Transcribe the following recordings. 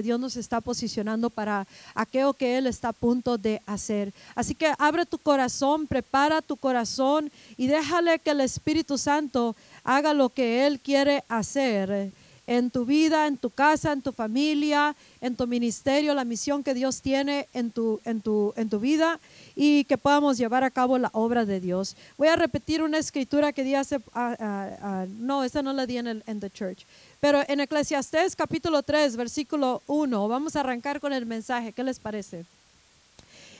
Dios nos está posicionando para aquello que Él está a punto de hacer. Así que abre tu corazón, prepara tu corazón y déjale que el Espíritu Santo haga lo que Él quiere hacer en tu vida, en tu casa, en tu familia, en tu ministerio, la misión que Dios tiene en tu, en tu, en tu vida y que podamos llevar a cabo la obra de Dios. Voy a repetir una escritura que di hace, ah, ah, no, esa no la di en, el, en the church, pero en Eclesiastés capítulo 3, versículo 1, vamos a arrancar con el mensaje, ¿qué les parece?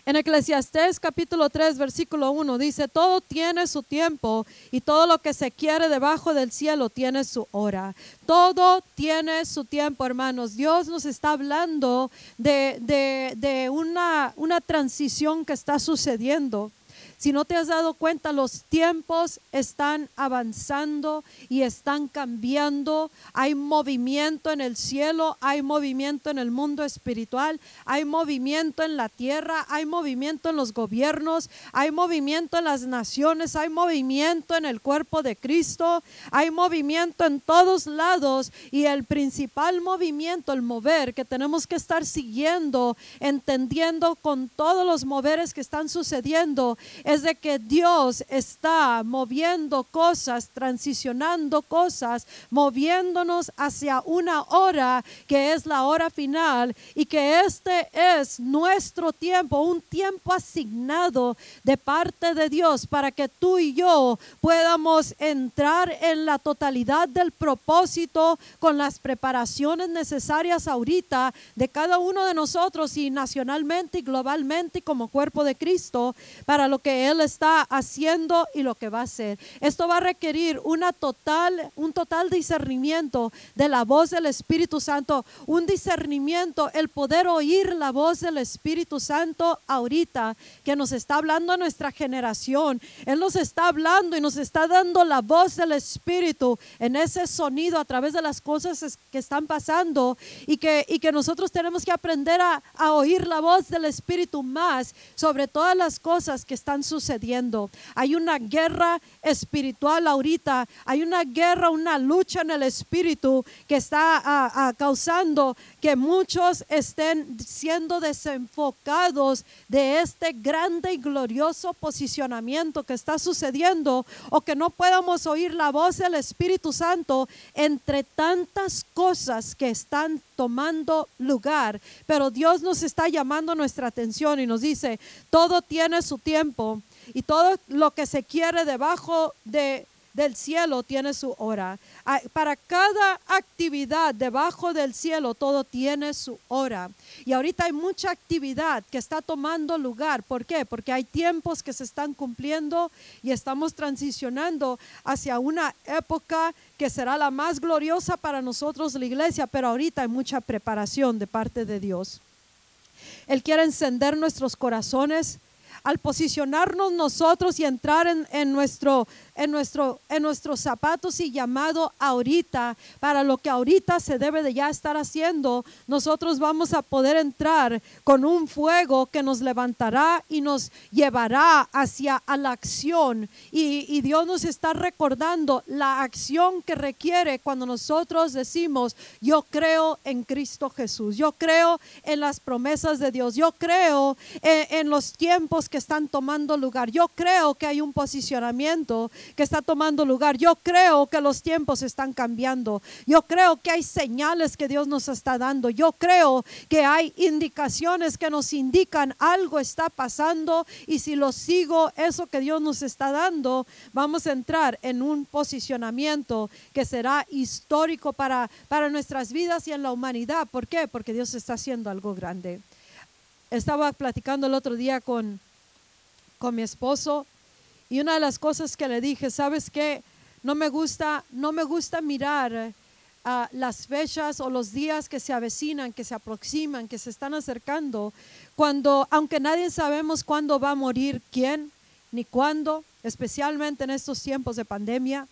En Eclesiastés capítulo 3, versículo 1 dice, todo tiene su tiempo y todo lo que se quiere debajo del cielo tiene su hora. Todo tiene su tiempo, hermanos. Dios nos está hablando de, de, de una, una transición que está sucediendo. Si no te has dado cuenta, los tiempos están avanzando y están cambiando. Hay movimiento en el cielo, hay movimiento en el mundo espiritual, hay movimiento en la tierra, hay movimiento en los gobiernos, hay movimiento en las naciones, hay movimiento en el cuerpo de Cristo, hay movimiento en todos lados y el principal movimiento, el mover que tenemos que estar siguiendo, entendiendo con todos los moveres que están sucediendo es de que Dios está moviendo cosas, transicionando cosas, moviéndonos hacia una hora que es la hora final y que este es nuestro tiempo, un tiempo asignado de parte de Dios para que tú y yo podamos entrar en la totalidad del propósito con las preparaciones necesarias ahorita de cada uno de nosotros y nacionalmente y globalmente como cuerpo de Cristo para lo que él está haciendo y lo que va a hacer. Esto va a requerir una total, un total discernimiento de la voz del Espíritu Santo, un discernimiento, el poder oír la voz del Espíritu Santo ahorita que nos está hablando a nuestra generación. Él nos está hablando y nos está dando la voz del Espíritu en ese sonido a través de las cosas que están pasando y que, y que nosotros tenemos que aprender a, a oír la voz del Espíritu más sobre todas las cosas que están sucediendo. Hay una guerra espiritual ahorita, hay una guerra, una lucha en el espíritu que está causando que muchos estén siendo desenfocados de este grande y glorioso posicionamiento que está sucediendo o que no podamos oír la voz del Espíritu Santo entre tantas cosas que están tomando lugar. Pero Dios nos está llamando nuestra atención y nos dice, todo tiene su tiempo y todo lo que se quiere debajo de, del cielo tiene su hora. Para cada actividad debajo del cielo, todo tiene su hora. Y ahorita hay mucha actividad que está tomando lugar. ¿Por qué? Porque hay tiempos que se están cumpliendo y estamos transicionando hacia una época que será la más gloriosa para nosotros, la iglesia, pero ahorita hay mucha preparación de parte de Dios. Él quiere encender nuestros corazones al posicionarnos nosotros y entrar en, nuestro, en, nuestro, en nuestros zapatos y llamado ahorita, para lo que ahorita se debe de ya estar haciendo, nosotros vamos a poder entrar con un fuego que nos levantará y nos llevará hacia la acción. Y, Dios nos está recordando la acción que requiere cuando nosotros decimos, yo creo en Cristo Jesús, yo creo en las promesas de Dios, yo creo en los tiempos que están tomando lugar, yo creo que hay un posicionamiento que está tomando lugar. Yo creo que los tiempos están cambiando. Yo creo que hay señales que Dios nos está dando. Yo creo que hay indicaciones que nos indican algo está pasando y si lo sigo, eso que Dios nos está dando, vamos a entrar en un posicionamiento que será histórico para, para nuestras vidas y en la humanidad. ¿Por qué? Porque Dios está haciendo algo grande. Estaba platicando el otro día con, con mi esposo y una de las cosas que le dije, ¿sabes qué? No me gusta, no me gusta mirar ah, las fechas o los días que se avecinan, que se aproximan, que se están acercando, cuando, aunque nadie sabemos cuándo va a morir quién, ni cuándo, especialmente en estos tiempos de pandemia,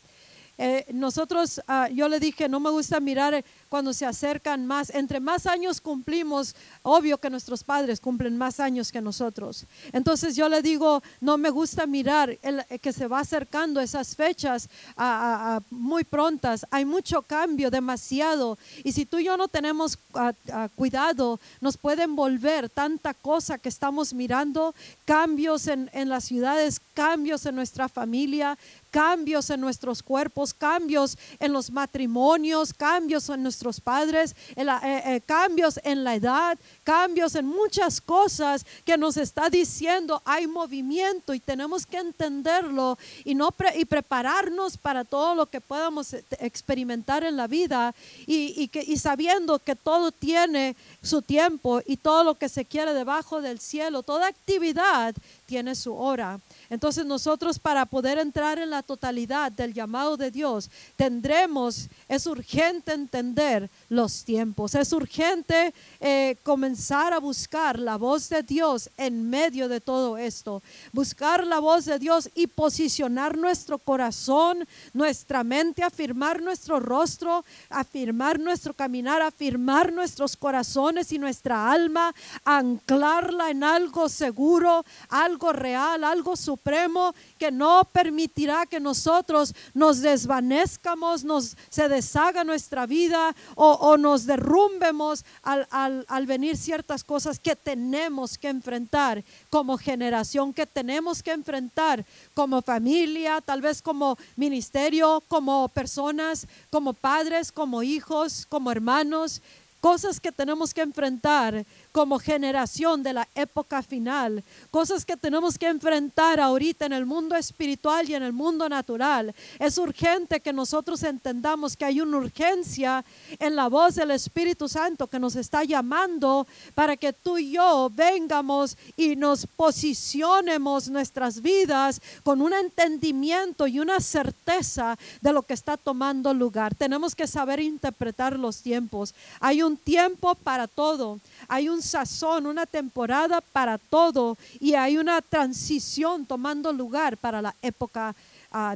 Eh, nosotros, ah, yo le dije, no me gusta mirar cuando se acercan más, entre más años cumplimos, obvio que nuestros padres cumplen más años que nosotros. Entonces yo le digo, no me gusta mirar el, eh, que se va acercando esas fechas a, muy prontas. Hay mucho cambio, demasiado. Y si tú y yo no tenemos ah, ah, cuidado, nos pueden volver tanta cosa que estamos mirando, cambios en, en las ciudades, cambios en nuestra familia, cambios en nuestros cuerpos, cambios en los matrimonios, cambios en nuestros padres, eh, eh, cambios en la edad, cambios en muchas cosas que nos está diciendo hay movimiento y tenemos que entenderlo y, no y prepararnos para todo lo que podamos eh, experimentar en la vida y, y sabiendo que todo tiene su tiempo y todo lo que se quiere debajo del cielo, toda actividad tiene su hora. Entonces nosotros para poder entrar en la totalidad del llamado de Dios, tendremos, es urgente entender los tiempos, es urgente eh, comenzar a buscar la voz de Dios en medio de todo esto, buscar la voz de Dios y posicionar nuestro corazón, nuestra mente, afirmar nuestro rostro, afirmar nuestro caminar, afirmar nuestros corazones y nuestra alma, anclarla en algo seguro, algo real, algo supremo que no permitirá que nosotros nos desvanezcamos, nos se deshaga nuestra vida o, nos derrumbemos al, al venir ciertas cosas que tenemos que enfrentar como generación, que tenemos que enfrentar como familia, tal vez como ministerio, como personas, como padres, como hijos, como hermanos cosas que tenemos que enfrentar como generación de la época final, cosas que tenemos que enfrentar ahorita en el mundo espiritual y en el mundo natural. Es urgente que nosotros entendamos que hay una urgencia en la voz del Espíritu Santo que nos está llamando para que tú y yo vengamos y nos posicionemos nuestras vidas con un entendimiento y una certeza de lo que está tomando lugar. Tenemos que saber interpretar los tiempos. Hay un tiempo para todo. Hay un sazón, una temporada para todo y hay una transición tomando lugar para la época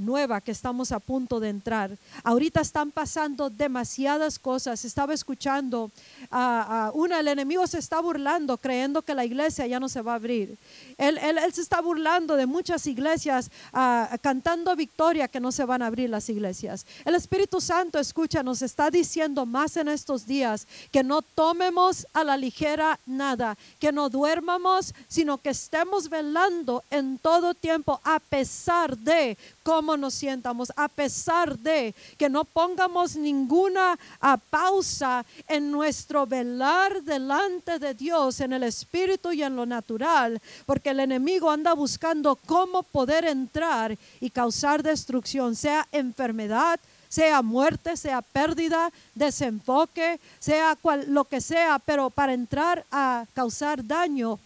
nueva que estamos a punto de entrar. Ahorita están pasando demasiadas cosas. Estaba escuchando, a una, el enemigo se está burlando creyendo que la iglesia ya no se va a abrir. Él, él, se está burlando de muchas iglesias cantando victoria que no se van a abrir las iglesias. El Espíritu Santo, escucha, nos está diciendo más en estos días que no tomemos a la ligera nada, que no duermamos, sino que estemos velando en todo tiempo a pesar de cómo nos sientamos, a pesar de que no pongamos ninguna ah, pausa en nuestro velar delante de Dios, en el espíritu y en lo natural, porque el enemigo anda buscando cómo poder entrar y causar destrucción, sea enfermedad, sea muerte, sea pérdida, desenfoque, sea cual, lo que sea, pero para entrar a causar daño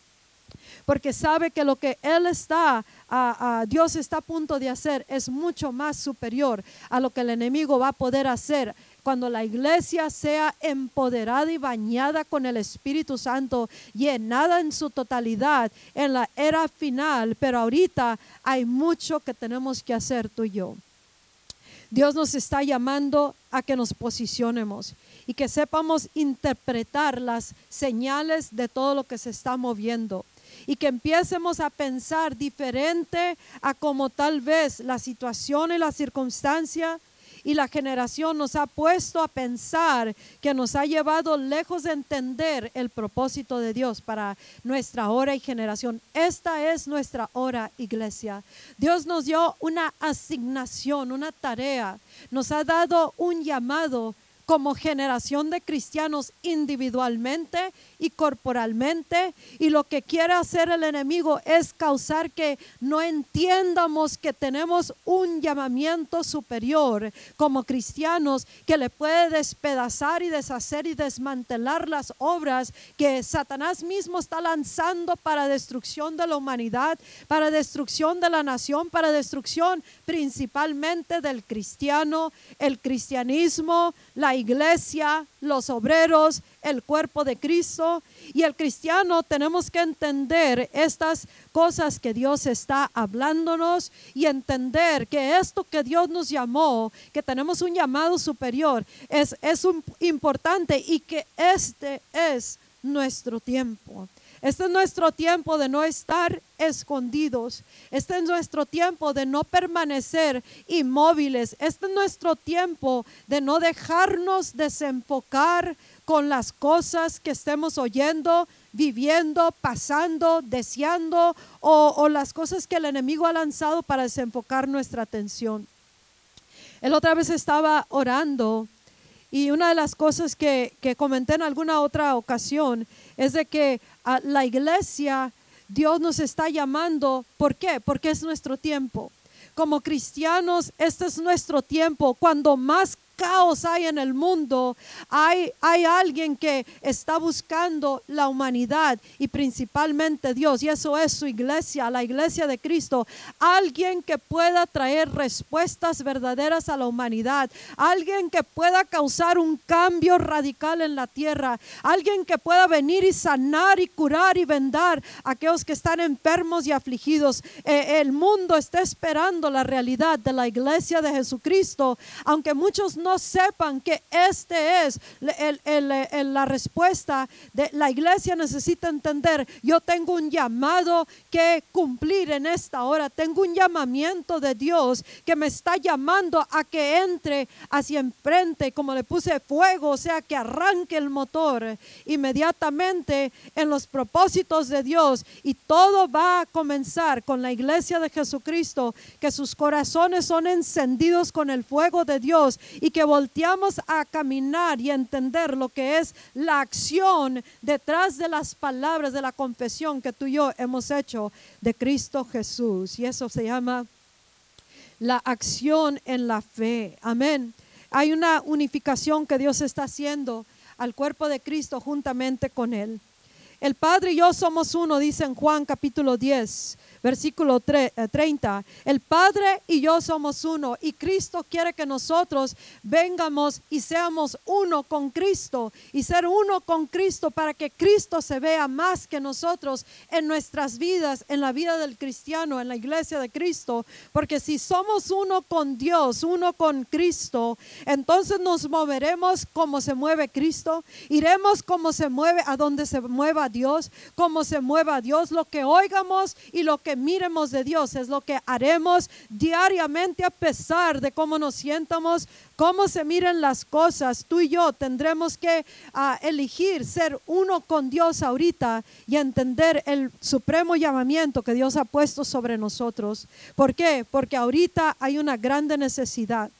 porque sabe que lo que Él está, a, Dios está a punto de hacer es mucho más superior a lo que el enemigo va a poder hacer cuando la iglesia sea empoderada y bañada con el Espíritu Santo, llenada en su totalidad en la era final, pero ahorita hay mucho que tenemos que hacer tú y yo. Dios nos está llamando a que nos posicionemos y que sepamos interpretar las señales de todo lo que se está moviendo y que empiecemos a pensar diferente a como tal vez la situación y la circunstancia y la generación nos ha puesto a pensar que nos ha llevado lejos de entender el propósito de Dios para nuestra hora y generación. Esta es nuestra hora, iglesia. Dios nos dio una asignación, una tarea, nos ha dado un llamado como generación de cristianos individualmente y corporalmente. Y lo que quiere hacer el enemigo es causar que no entiendamos que tenemos un llamamiento superior como cristianos que le puede despedazar y deshacer y desmantelar las obras que Satanás mismo está lanzando para destrucción de la humanidad, para destrucción de la nación, para destrucción principalmente del cristiano, el cristianismo, la iglesia, los obreros, el cuerpo de Cristo. Y el cristiano tenemos que entender estas cosas que Dios está hablándonos y entender que esto que Dios nos llamó, que tenemos un llamado superior, es, es un, importante y que este es nuestro tiempo. Este es nuestro tiempo de no estar escondidos. Este es nuestro tiempo de no permanecer inmóviles. Este es nuestro tiempo de no dejarnos desenfocar con las cosas que estemos oyendo, viviendo, pasando, deseando o, las cosas que el enemigo ha lanzado para desenfocar nuestra atención. El otra vez estaba orando y una de las cosas que, que comenté en alguna otra ocasión es de que a la iglesia Dios nos está llamando. ¿Por qué? Porque es nuestro tiempo. Como cristianos, este es nuestro tiempo. Cuando más caos hay en el mundo, hay, hay alguien que está buscando la humanidad y principalmente Dios, y eso es su iglesia, la iglesia de Cristo, alguien que pueda traer respuestas verdaderas a la humanidad, alguien que pueda causar un cambio radical en la tierra, alguien que pueda venir y sanar y curar y vendar a aquellos que están enfermos y afligidos. Eh, el mundo está esperando la realidad de la iglesia de Jesucristo, aunque muchos sepan que este es la respuesta de la iglesia necesita entender, yo tengo un llamado que cumplir en esta hora, tengo un llamamiento de Dios que me está llamando a que entre hacia enfrente, como le puse fuego, o sea, que arranque el motor inmediatamente en los propósitos de Dios y todo va a comenzar con la iglesia de Jesucristo, que sus corazones son encendidos con el fuego de Dios y que volteamos a caminar y entender lo que es la acción detrás de las palabras de la confesión que tú y yo hemos hecho de Cristo Jesús. Y eso se llama la acción en la fe. Amén. Hay una unificación que Dios está haciendo al cuerpo de Cristo juntamente con Él. El Padre y yo somos uno, dice en Juan capítulo 10 versículo 30. Eh, el Padre y yo somos uno y Cristo quiere que nosotros vengamos y seamos uno con Cristo y ser uno con Cristo para que Cristo se vea más que nosotros en nuestras vidas, en la vida del cristiano, en la iglesia de Cristo. Porque si somos uno con Dios, uno con Cristo, entonces nos moveremos como se mueve Cristo, iremos como se mueve, a donde se mueva Dios, como se mueva Dios, lo que oigamos y lo que miremos de Dios, es lo que haremos diariamente a pesar de cómo nos sientamos, cómo se miren las cosas. Tú y yo tendremos que ah, elegir ser uno con Dios ahorita y entender el supremo llamamiento que Dios ha puesto sobre nosotros. ¿Por qué? Porque ahorita hay una grande necesidad.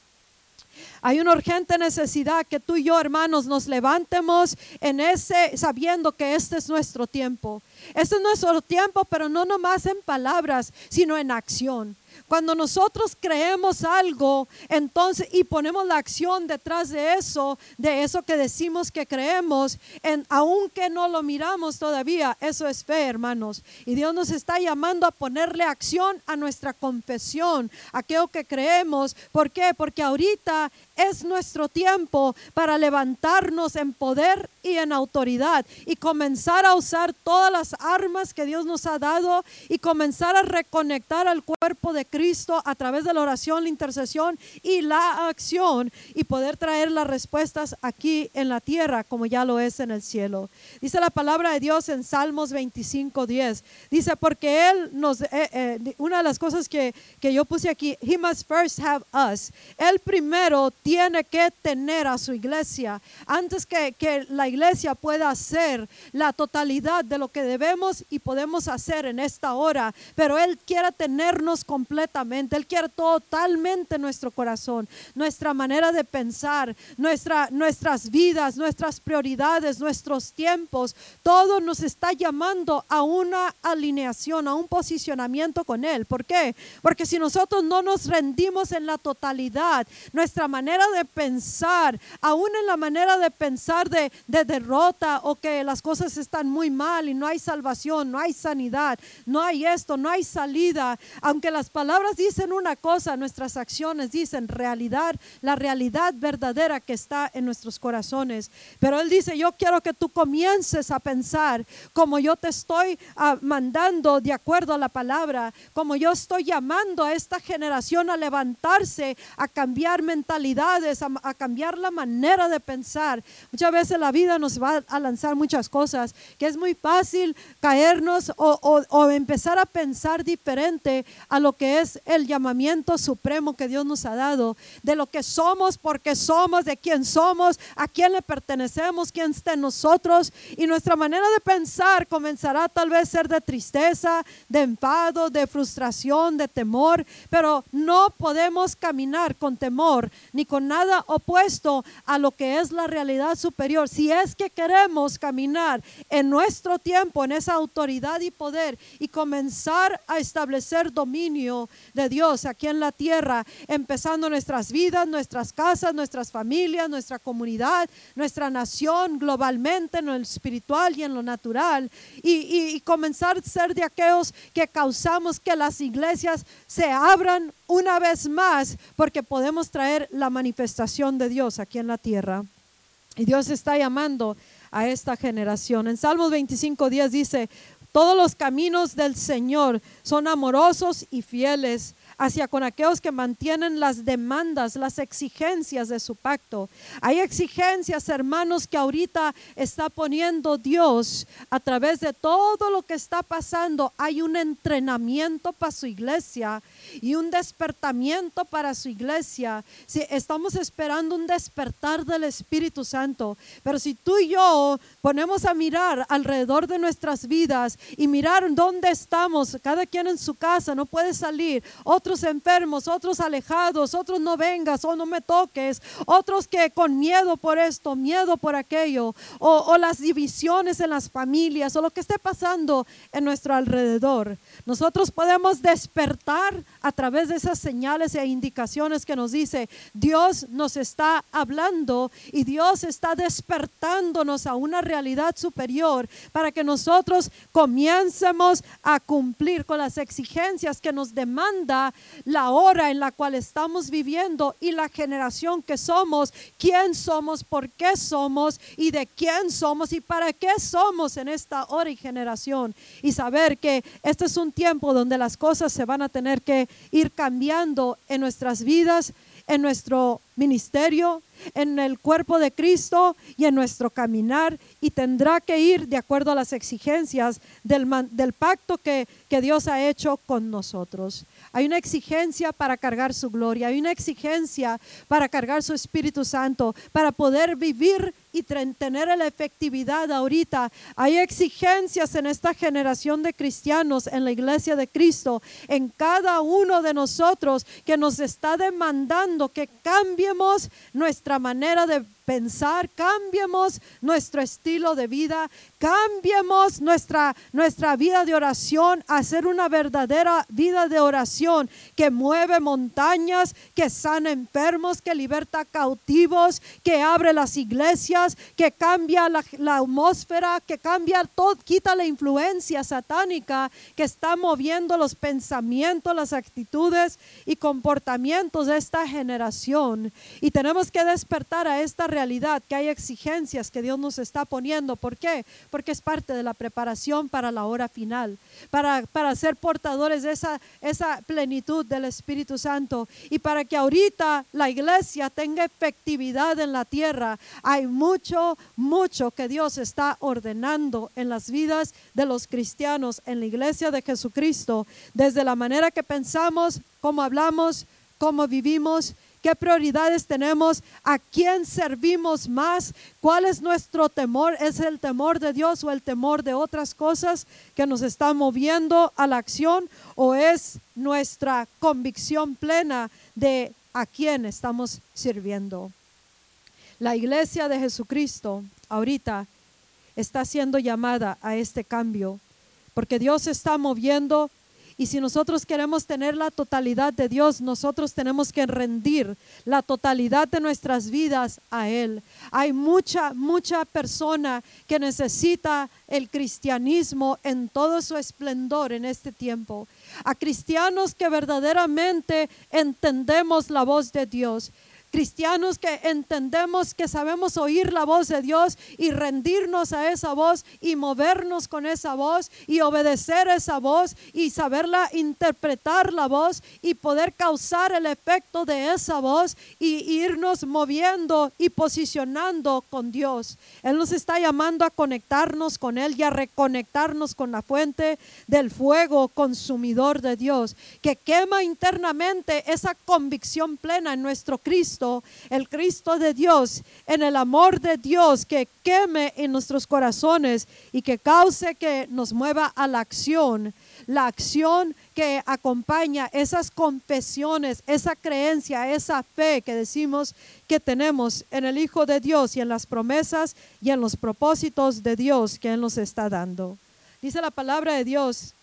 Hay una urgente necesidad que tú y yo, hermanos, nos levantemos en ese, sabiendo que este es nuestro tiempo. Este es nuestro tiempo, pero no nomás en palabras, sino en acción. Cuando nosotros creemos algo, entonces y ponemos la acción detrás de eso, de eso que decimos que creemos, en, aunque no lo miramos todavía, eso es fe, hermanos. Y Dios nos está llamando a ponerle acción a nuestra confesión, a aquello que creemos. ¿Por qué? Porque ahorita es nuestro tiempo para levantarnos en poder y en autoridad y comenzar a usar todas las armas que Dios nos ha dado y comenzar a reconectar al cuerpo de Cristo a través de la oración, la intercesión y la acción y poder traer las respuestas aquí en la tierra como ya lo es en el cielo. Dice la palabra de Dios en Salmos 25, 10. Dice, porque Él nos, eh, eh, una de las cosas que, que yo puse aquí, He must first have us. Él primero tiene que tener a su iglesia antes que, que la iglesia pueda hacer la totalidad de lo que debemos y podemos hacer en esta hora. Pero Él quiere tenernos completamente, Él quiere totalmente nuestro corazón, nuestra manera de pensar, nuestra, nuestras vidas, nuestras prioridades, nuestros tiempos. Todo nos está llamando a una alineación, a un posicionamiento con Él. ¿Por qué? Porque si nosotros no nos rendimos en la totalidad, nuestra manera manera de pensar, aún en la manera de pensar de, de derrota o que las cosas están muy mal y no hay salvación, no hay sanidad, no hay esto, no hay salida. Aunque las palabras dicen una cosa, nuestras acciones dicen realidad, la realidad verdadera que está en nuestros corazones. Pero Él dice, yo quiero que tú comiences a pensar como yo te estoy ah, mandando de acuerdo a la palabra, como yo estoy llamando a esta generación a levantarse, a cambiar mentalidades, a, cambiar la manera de pensar. Muchas veces la vida nos va a lanzar muchas cosas, que es muy fácil caernos o, o empezar a pensar diferente a lo que es el llamamiento supremo que Dios nos ha dado, de lo que somos, porque somos, de quién somos, a quién le pertenecemos, quién está en nosotros. Y nuestra manera de pensar comenzará tal vez ser de tristeza, de enfado, de frustración, de temor, pero no podemos caminar con temor ni con nada opuesto a lo que es la realidad superior. Si es que queremos caminar en nuestro tiempo, en esa autoridad y poder y comenzar a establecer dominio de Dios aquí en la tierra, empezando nuestras vidas, nuestras casas, nuestras familias, nuestra comunidad, nuestra nación globalmente, en lo espiritual y en lo natural, y, comenzar a ser de aquellos que causamos que las iglesias se abran una vez más, porque podemos traer la manifestación de Dios aquí en la tierra. Y Dios está llamando a esta generación. En Salmos 25 días dice, todos los caminos del Señor son amorosos y fieles hacia con aquellos que mantienen las demandas, las exigencias de su pacto. Hay exigencias, hermanos, que ahorita está poniendo Dios a través de todo lo que está pasando. Hay un entrenamiento para su iglesia y un despertamiento para su iglesia. Si estamos esperando un despertar del Espíritu Santo, pero si tú y yo ponemos a mirar alrededor de nuestras vidas y mirar dónde estamos, cada quien en su casa, no puede salir, otros enfermos, otros alejados, otros no vengas o no me toques, otros que con miedo por esto, miedo por aquello, o, o las divisiones en las familias, o lo que esté pasando en nuestro alrededor. Nosotros podemos despertar a través de esas señales e indicaciones que nos dice, Dios nos está hablando y Dios está despertándonos a una realidad superior para que nosotros comiencemos a cumplir con las exigencias que nos demanda la hora en la cual estamos viviendo y la generación que somos, quién somos, por qué somos y de quién somos y para qué somos en esta hora y generación. Y saber que este es un tiempo donde las cosas se van a tener que ir cambiando en nuestras vidas, en nuestro ministerio, en el cuerpo de Cristo y en nuestro caminar y tendrá que ir de acuerdo a las exigencias del, del pacto que, que Dios ha hecho con nosotros. Hay una exigencia para cargar su gloria, hay una exigencia para cargar su Espíritu Santo, para poder vivir y tener la efectividad ahorita. Hay exigencias en esta generación de cristianos, en la iglesia de Cristo, en cada uno de nosotros que nos está demandando que cambiemos nuestra manera de pensar, cambiemos nuestro estilo de vida, cambiemos nuestra, nuestra vida de oración a ser una verdadera vida de oración que mueve montañas, que sana enfermos, que liberta cautivos, que abre las iglesias, que cambia la, la atmósfera, que cambia todo, quita la influencia satánica que está moviendo los pensamientos, las actitudes y comportamientos de esta generación. Y tenemos que despertar a esta realidad, que hay exigencias que Dios nos está poniendo. ¿Por qué? Porque es parte de la preparación para la hora final, para, para ser portadores de esa, esa plenitud del Espíritu Santo y para que ahorita la iglesia tenga efectividad en la tierra. Hay mucho, mucho que Dios está ordenando en las vidas de los cristianos, en la iglesia de Jesucristo, desde la manera que pensamos, cómo hablamos, cómo vivimos qué prioridades tenemos, a quién servimos más, cuál es nuestro temor, es el temor de Dios o el temor de otras cosas que nos están moviendo a la acción o es nuestra convicción plena de a quién estamos sirviendo. La iglesia de Jesucristo ahorita está siendo llamada a este cambio porque Dios está moviendo Y si nosotros queremos tener la totalidad de Dios, nosotros tenemos que rendir la totalidad de nuestras vidas a Él. Hay mucha, mucha persona que necesita el cristianismo en todo su esplendor en este tiempo. A cristianos que verdaderamente entendemos la voz de Dios cristianos que entendemos que sabemos oír la voz de Dios y rendirnos a esa voz y movernos con esa voz y obedecer esa voz y saberla interpretar la voz y poder causar el efecto de esa voz y irnos moviendo y posicionando con Dios. Él nos está llamando a conectarnos con Él y a reconectarnos con la fuente del fuego consumidor de Dios, que quema internamente esa convicción plena en nuestro Cristo el Cristo de Dios, en el amor de Dios que queme en nuestros corazones y que cause que nos mueva a la acción, la acción que acompaña esas confesiones, esa creencia, esa fe que decimos que tenemos en el Hijo de Dios y en las promesas y en los propósitos de Dios que Él nos está dando. Dice la palabra de Dios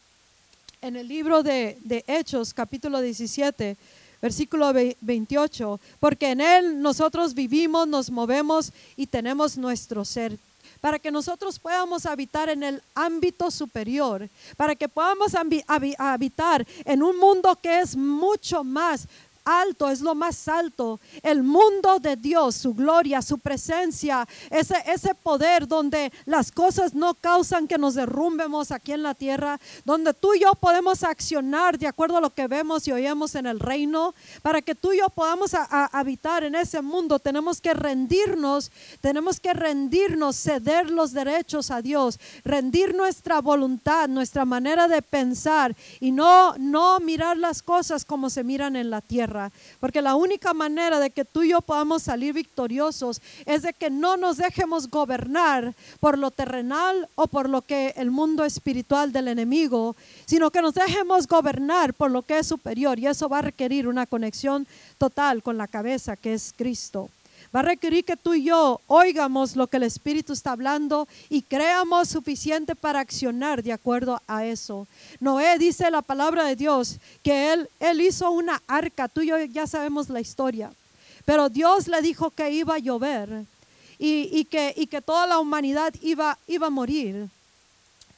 en el libro de, de Hechos, capítulo 17, versículo 28, porque en Él nosotros vivimos, nos movemos y tenemos nuestro ser para que nosotros podamos habitar en el ámbito superior, para que podamos habitar en un mundo que es mucho más alto, es lo más alto. El mundo de Dios, su gloria, su presencia, ese, ese poder donde las cosas no causan que nos derrumbemos aquí en la tierra, donde tú y yo podemos accionar de acuerdo a lo que vemos y oímos en el reino, para que tú y yo podamos habitar en ese mundo, tenemos que rendirnos, tenemos que rendirnos, ceder los derechos a Dios, rendir nuestra voluntad, nuestra manera de pensar y no, no mirar las cosas como se miran en la tierra. Porque la única manera de que tú y yo podamos salir victoriosos es de que no nos dejemos gobernar por lo terrenal o por lo que el mundo espiritual del enemigo, sino que nos dejemos gobernar por lo que es superior. Y eso va a requerir una conexión total con la cabeza que es Cristo. Va a requerir que tú y yo oigamos lo que el Espíritu está hablando y creamos suficiente para accionar de acuerdo a eso. Noé dice la palabra de Dios que él, él hizo una arca, tú y yo ya sabemos la historia, pero Dios le dijo que iba a llover y, que, y que toda la humanidad iba, iba a morir,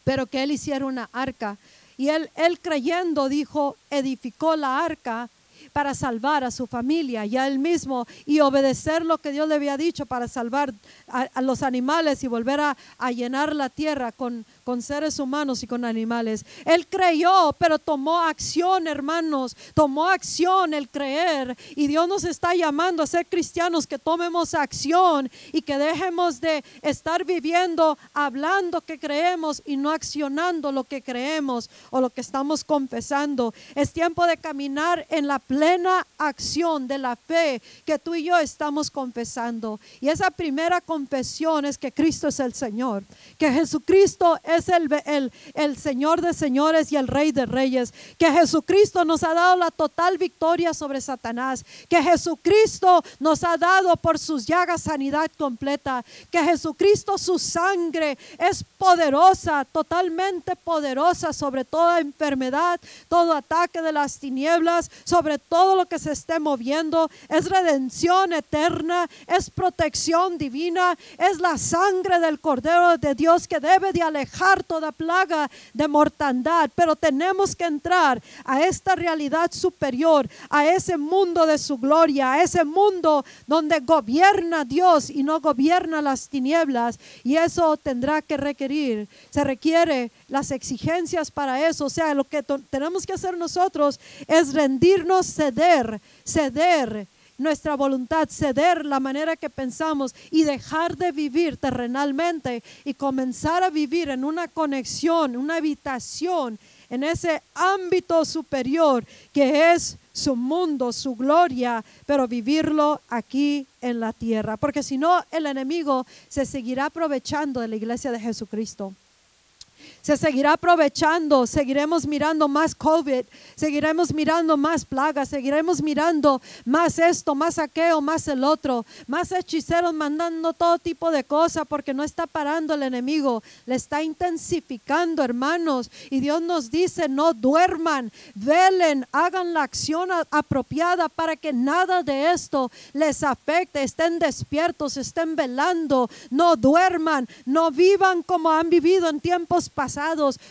pero que él hiciera una arca. Y él, él creyendo dijo, edificó la arca para salvar a su familia y a él mismo y obedecer lo que Dios le había dicho para salvar a, los animales y volver a, llenar la tierra con, con seres humanos y con animales. Él creyó, pero tomó acción, hermanos, tomó acción el creer. Y Dios nos está llamando a ser cristianos que tomemos acción y que dejemos de estar viviendo, hablando que creemos y no accionando lo que creemos o lo que estamos confesando. Es tiempo de caminar en la plena acción de la fe que tú y yo estamos confesando. Y esa primera confesión es que Cristo es el Señor, que Jesucristo es es el, el, el Señor de señores y el Rey de reyes, que Jesucristo nos ha dado la total victoria sobre Satanás, que Jesucristo nos ha dado por sus llagas sanidad completa, que Jesucristo su sangre es poderosa, totalmente poderosa sobre toda enfermedad, todo ataque de las tinieblas, sobre todo lo que se esté moviendo, es redención eterna, es protección divina, es la sangre del Cordero de Dios que debe de alejar toda plaga de mortandad, pero tenemos que entrar a esta realidad superior, a ese mundo de su gloria, a ese mundo donde gobierna Dios y no gobierna las tinieblas. Y eso tendrá que requerir, se requiere las exigencias para eso. O sea, lo que tenemos que hacer nosotros es rendirnos, ceder, ceder nuestra voluntad, ceder la manera que pensamos y dejar de vivir terrenalmente y comenzar a vivir en una conexión, una habitación, en ese ámbito superior que es su mundo, su gloria, pero vivirlo aquí en la tierra. Porque si no, el enemigo se seguirá aprovechando de la iglesia de Jesucristo se seguirá aprovechando, seguiremos mirando más COVID, seguiremos mirando más plagas, seguiremos mirando más esto, más aquello, más el otro, más hechiceros mandando todo tipo de cosas porque no está parando el enemigo, le está intensificando, hermanos. Y Dios nos dice, no duerman, velen, hagan la acción apropiada para que nada de esto les afecte, estén despiertos, estén velando, no duerman, no vivan como han vivido en tiempos pasados,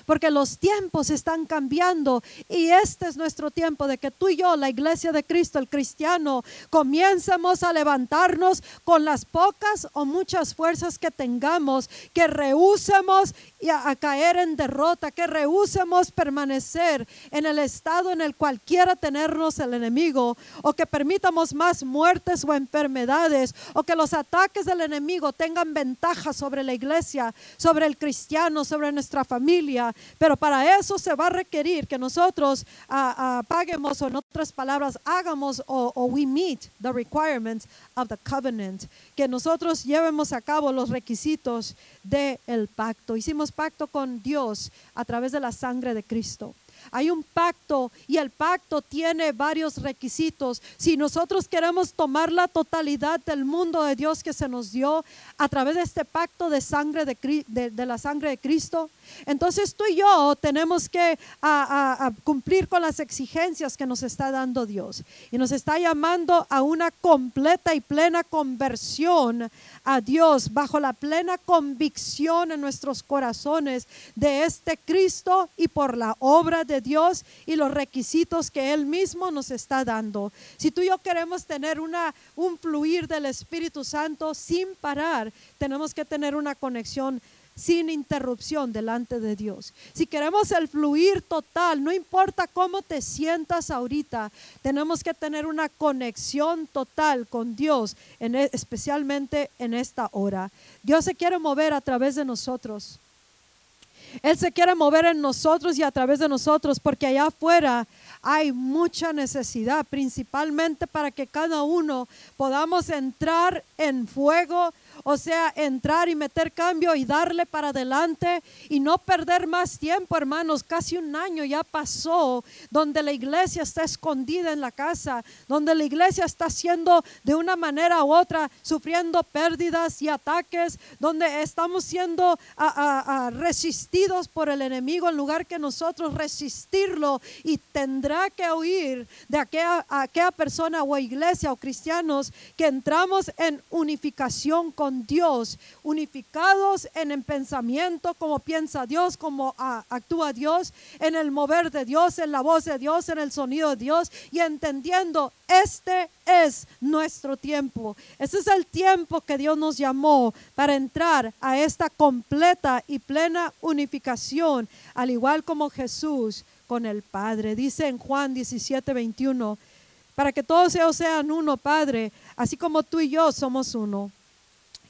porque los tiempos están cambiando y este es nuestro tiempo de que tú y yo, la iglesia de Cristo, el cristiano, comiencemos a levantarnos con las pocas o muchas fuerzas que tengamos, que rehusemos a, caer en derrota, que rehusemos permanecer en el estado en el cual quiera tenernos el enemigo, o que permitamos más muertes o enfermedades, o que los ataques del enemigo tengan ventaja sobre la iglesia, sobre el cristiano, sobre nuestra familia. Pero para eso se va a requerir que nosotros uh, paguemos, o en otras palabras, hagamos o, we meet the requirements of the covenant, que nosotros llevemos a cabo los requisitos del el pacto. Hicimos pacto con Dios a través de la sangre de Cristo. Hay un pacto y el pacto tiene varios requisitos. Si nosotros queremos tomar la totalidad del mundo de Dios que se nos dio a través de este pacto de sangre de, la sangre de Cristo, entonces tú y yo tenemos que cumplir con las exigencias que nos está dando Dios. Y nos está llamando a una completa y plena conversión a Dios bajo la plena convicción en nuestros corazones de este Cristo y por la obra de Dios y los requisitos que Él mismo nos está dando. Si tú y yo queremos tener una, un fluir del Espíritu Santo sin parar, tenemos que tener una conexión sin interrupción delante de Dios. Si queremos el fluir total, no importa cómo te sientas ahorita, tenemos que tener una conexión total con Dios, en, e, especialmente en esta hora. Dios se quiere mover a través de nosotros. Él se quiere mover en nosotros y a través de nosotros, porque allá afuera hay mucha necesidad, principalmente para que cada uno podamos entrar en fuego o sea, entrar y meter cambio y darle para adelante y no perder más tiempo, hermanos. Casi un año ya pasó donde la iglesia está escondida en la casa, donde la iglesia está siendo de una manera u otra, sufriendo pérdidas y ataques, donde estamos siendo resistidos por el enemigo en lugar que nosotros resistirlo y tendrá que huir de aquella, persona o iglesia o cristianos que entramos en unificación con Dios, unificados en el pensamiento, como piensa Dios, como actúa Dios, en el mover de Dios, en la voz de Dios, en el sonido de Dios y entendiendo, este es nuestro tiempo. Este es el tiempo que Dios nos llamó para entrar a esta completa y plena unificación, al igual como Jesús con el Padre. Dice en Juan 17, 21, para que todos ellos sean uno, Padre, así como tú y yo somos uno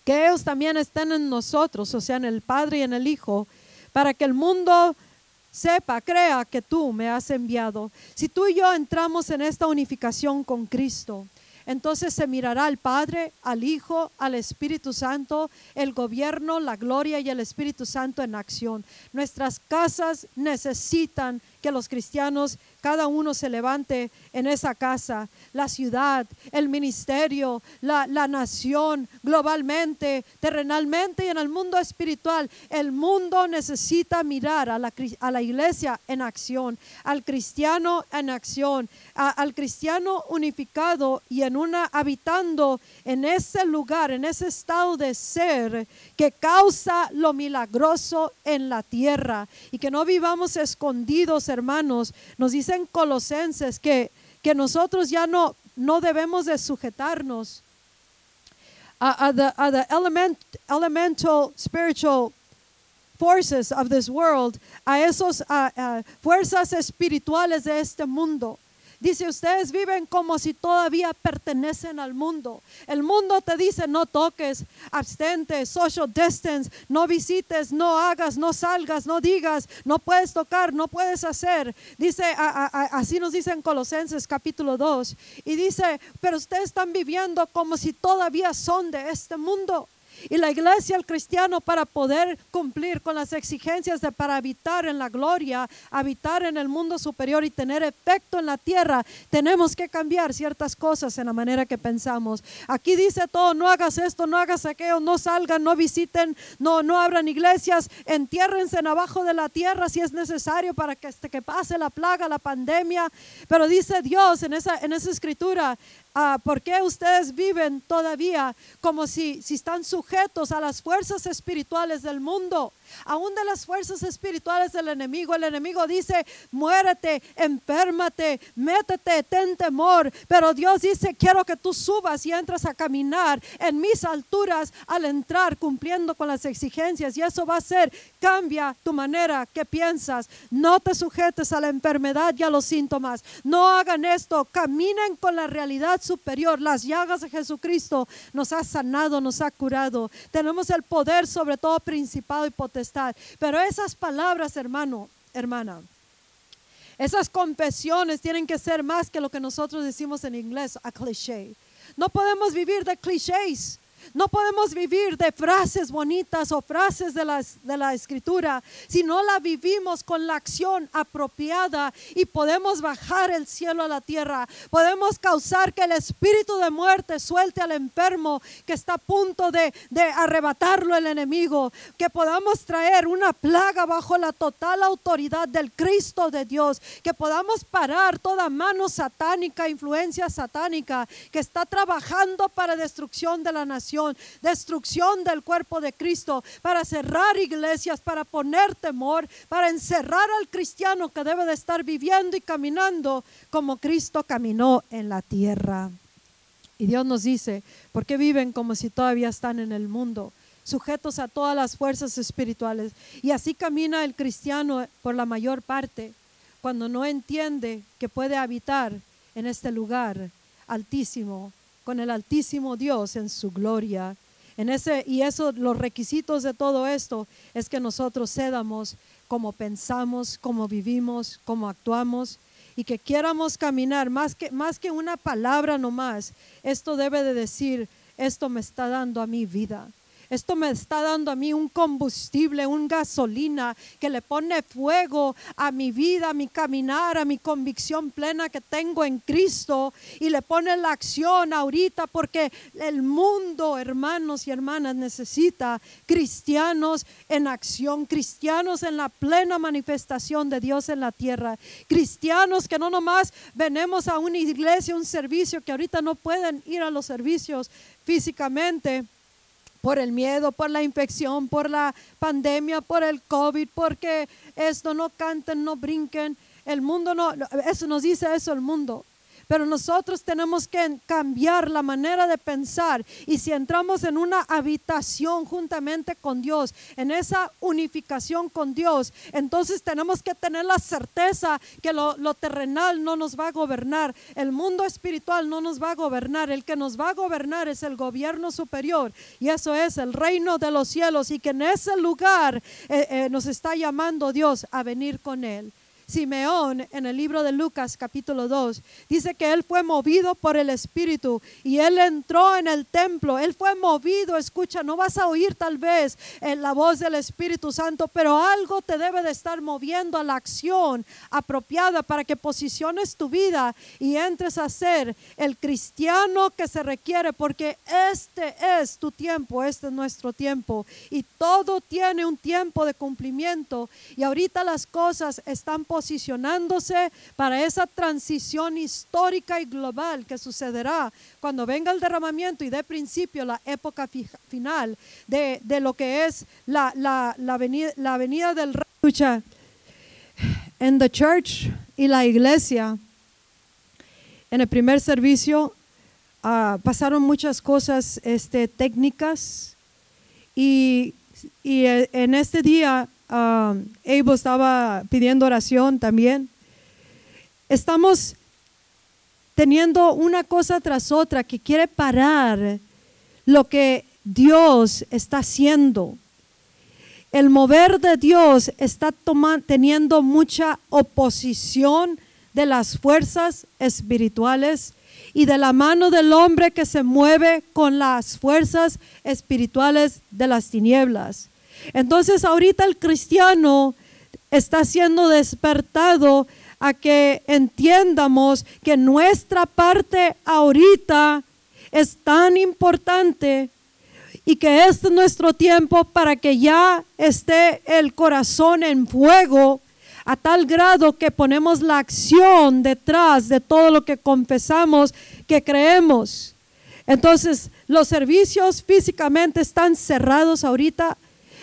que ellos también estén en nosotros, o sea, en el Padre y en el Hijo, para que el mundo sepa, crea que tú me has enviado. Si tú y yo entramos en esta unificación con Cristo, entonces se mirará al Padre, al Hijo, al Espíritu Santo, el gobierno, la gloria y el Espíritu Santo en acción. Nuestras casas necesitan que los cristianos cada uno se levante en esa casa, la ciudad, el ministerio, la, nación, globalmente, terrenalmente y en el mundo espiritual. El mundo necesita mirar a la, a la iglesia en acción, al cristiano en acción, al cristiano unificado y en una habitando en ese lugar, en ese estado de ser que causa lo milagroso en la tierra y que no vivamos escondidos, hermanos. Nos dice en Colosenses que, que nosotros ya no, no debemos de sujetarnos a, the, element, elemental spiritual forces of this world, a esas fuerzas espirituales de este mundo. Dice, ustedes viven como si todavía pertenecen al mundo. El mundo te dice, no toques, abstente, social distance, no visites, no hagas, no salgas, no digas, no puedes tocar, no puedes hacer. Dice, así nos dice en Colosenses capítulo 2. Y dice, pero ustedes están viviendo como si todavía son de este mundo. Y la iglesia, el cristiano, para poder cumplir con las exigencias de para habitar en la gloria, habitar en el mundo superior y tener efecto en la tierra, tenemos que cambiar ciertas cosas en la manera que pensamos. Aquí dice todo, no hagas esto, no hagas aquello, no salgan, no visiten, no, no abran iglesias, entiérrense en abajo de la tierra si es necesario para que, este, que pase la plaga, la pandemia. Pero dice Dios en esa, en esa escritura, Ah, ¿Por qué ustedes viven todavía como si, si están sujetos a las fuerzas espirituales del mundo? Aún de las fuerzas espirituales del enemigo. El enemigo dice, muérete, enférmate, métete, ten temor. Pero Dios dice, quiero que tú subas y entres a caminar en mis alturas al entrar cumpliendo con las exigencias. Y eso va a ser, cambia tu manera que piensas. No te sujetes a la enfermedad y a los síntomas. No hagan esto, caminen con la realidad superior. Las llagas de Jesucristo nos ha sanado, nos ha curado. Tenemos el poder sobre todo principado y potestad. Pero esas palabras, hermano, hermana, esas confesiones tienen que ser más que lo que nosotros decimos en inglés, a cliché. No podemos vivir de clichés. No podemos vivir de frases bonitas o frases de la, de la escritura, si no la vivimos con la acción apropiada y podemos bajar el cielo a la tierra. Podemos causar que el espíritu de muerte suelte al enfermo que está a punto de, de arrebatarlo el enemigo. Que podamos traer una plaga bajo la total autoridad del Cristo de Dios. Que podamos parar toda mano satánica, influencia satánica que está trabajando para destrucción de la nación destrucción del cuerpo de Cristo, para cerrar iglesias, para poner temor, para encerrar al cristiano que debe de estar viviendo y caminando como Cristo caminó en la tierra. Y Dios nos dice, ¿por qué viven como si todavía están en el mundo? sujetos a todas las fuerzas espirituales. Y así camina el cristiano por la mayor parte, cuando no entiende que puede habitar en este lugar altísimo con el Altísimo Dios en su gloria. En ese, y eso, los requisitos de todo esto es que nosotros cedamos como pensamos, como vivimos, como actuamos y que quieramos caminar más que, más que una palabra nomás. Esto debe de decir, esto me está dando a mi vida. Esto me está dando a mí un combustible, un gasolina que le pone fuego a mi vida, a mi caminar, a mi convicción plena que tengo en Cristo y le pone la acción ahorita porque el mundo, hermanos y hermanas, necesita cristianos en acción, cristianos en la plena manifestación de Dios en la tierra, cristianos que no nomás venemos a una iglesia, un servicio que ahorita no pueden ir a los servicios físicamente por el miedo, por la infección, por la pandemia, por el COVID, porque esto no canten, no brinquen. El mundo no, eso nos dice eso el mundo. Pero nosotros tenemos que cambiar la manera de pensar. Y si entramos en una habitación juntamente con Dios, en esa unificación con Dios, entonces tenemos que tener la certeza que lo, terrenal no nos va a gobernar. El mundo espiritual no nos va a gobernar. El que nos va a gobernar es el gobierno superior. Y eso es el reino de los cielos. Y que en ese lugar eh, eh, nos está llamando Dios a venir con Él. Simeón en el libro de Lucas capítulo 2. Dice que él fue movido por el Espíritu y él entró en el templo. Él fue movido, escucha, no vas a oír tal vez en la voz del Espíritu Santo, pero algo te debe de estar moviendo a la acción apropiada para que posiciones tu vida y entres a ser el cristiano que se requiere, porque este es tu tiempo, este es nuestro tiempo y todo tiene un tiempo de cumplimiento y ahorita las cosas están posicionadas posicionándose para esa transición histórica y global que sucederá cuando venga el derramamiento y de principio la época final de, de, lo que es la, la, la, venida, la venida del rey. En the church y la iglesia, en el primer servicio, uh, pasaron muchas cosas este, técnicas y, y eh, en este día uh, estaba pidiendo oración también. Estamos teniendo una cosa tras otra que quiere parar lo que Dios está haciendo. El mover de Dios está teniendo mucha oposición de las fuerzas espirituales y de la mano del hombre que se mueve con las fuerzas espirituales de las tinieblas. Entonces ahorita el cristiano está siendo despertado a que entiendamos que nuestra parte ahorita es tan importante y que este es nuestro tiempo para que ya esté el corazón en fuego a tal grado que ponemos la acción detrás de todo lo que confesamos que creemos. Entonces, los servicios físicamente están cerrados ahorita.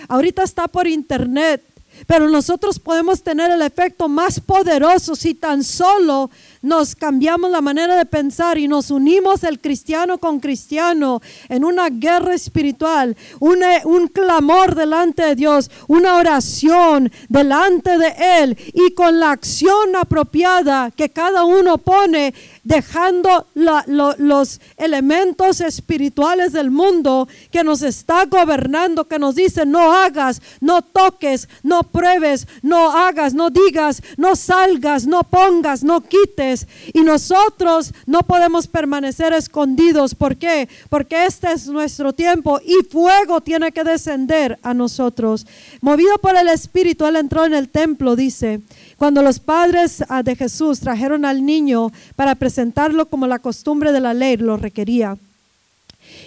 Ahorita está por internet, pero nosotros podemos tener el efecto más poderoso si tan solo nos cambiamos la manera de pensar y nos unimos el cristiano con cristiano en una guerra espiritual, un clamor delante de Dios, una oración delante de Él y con la acción apropiada que cada uno pone dejando los elementos espirituales del mundo que nos está gobernando, que nos dice no hagas, no toques, no pruebes, no hagas, no digas, no salgas, no pongas, no quites. Y nosotros no podemos permanecer escondidos. ¿Por qué? Porque este es nuestro tiempo y fuego tiene que descender a nosotros. Movido por el Espíritu, Él entró en el templo, dice. Cuando los padres ah, de Jesús trajeron al niño para presentarlo como la costumbre de la ley lo requería.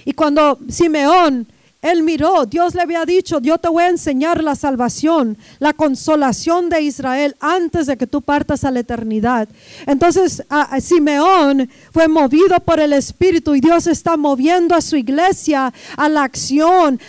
Y cuando Simeón él miró, Dios le había dicho, yo te voy a enseñar la salvación, la consolación de Israel antes de que tú partas a la eternidad. Entonces Simeón fue movido por el Espíritu y Dios está moviendo a su iglesia a la acción,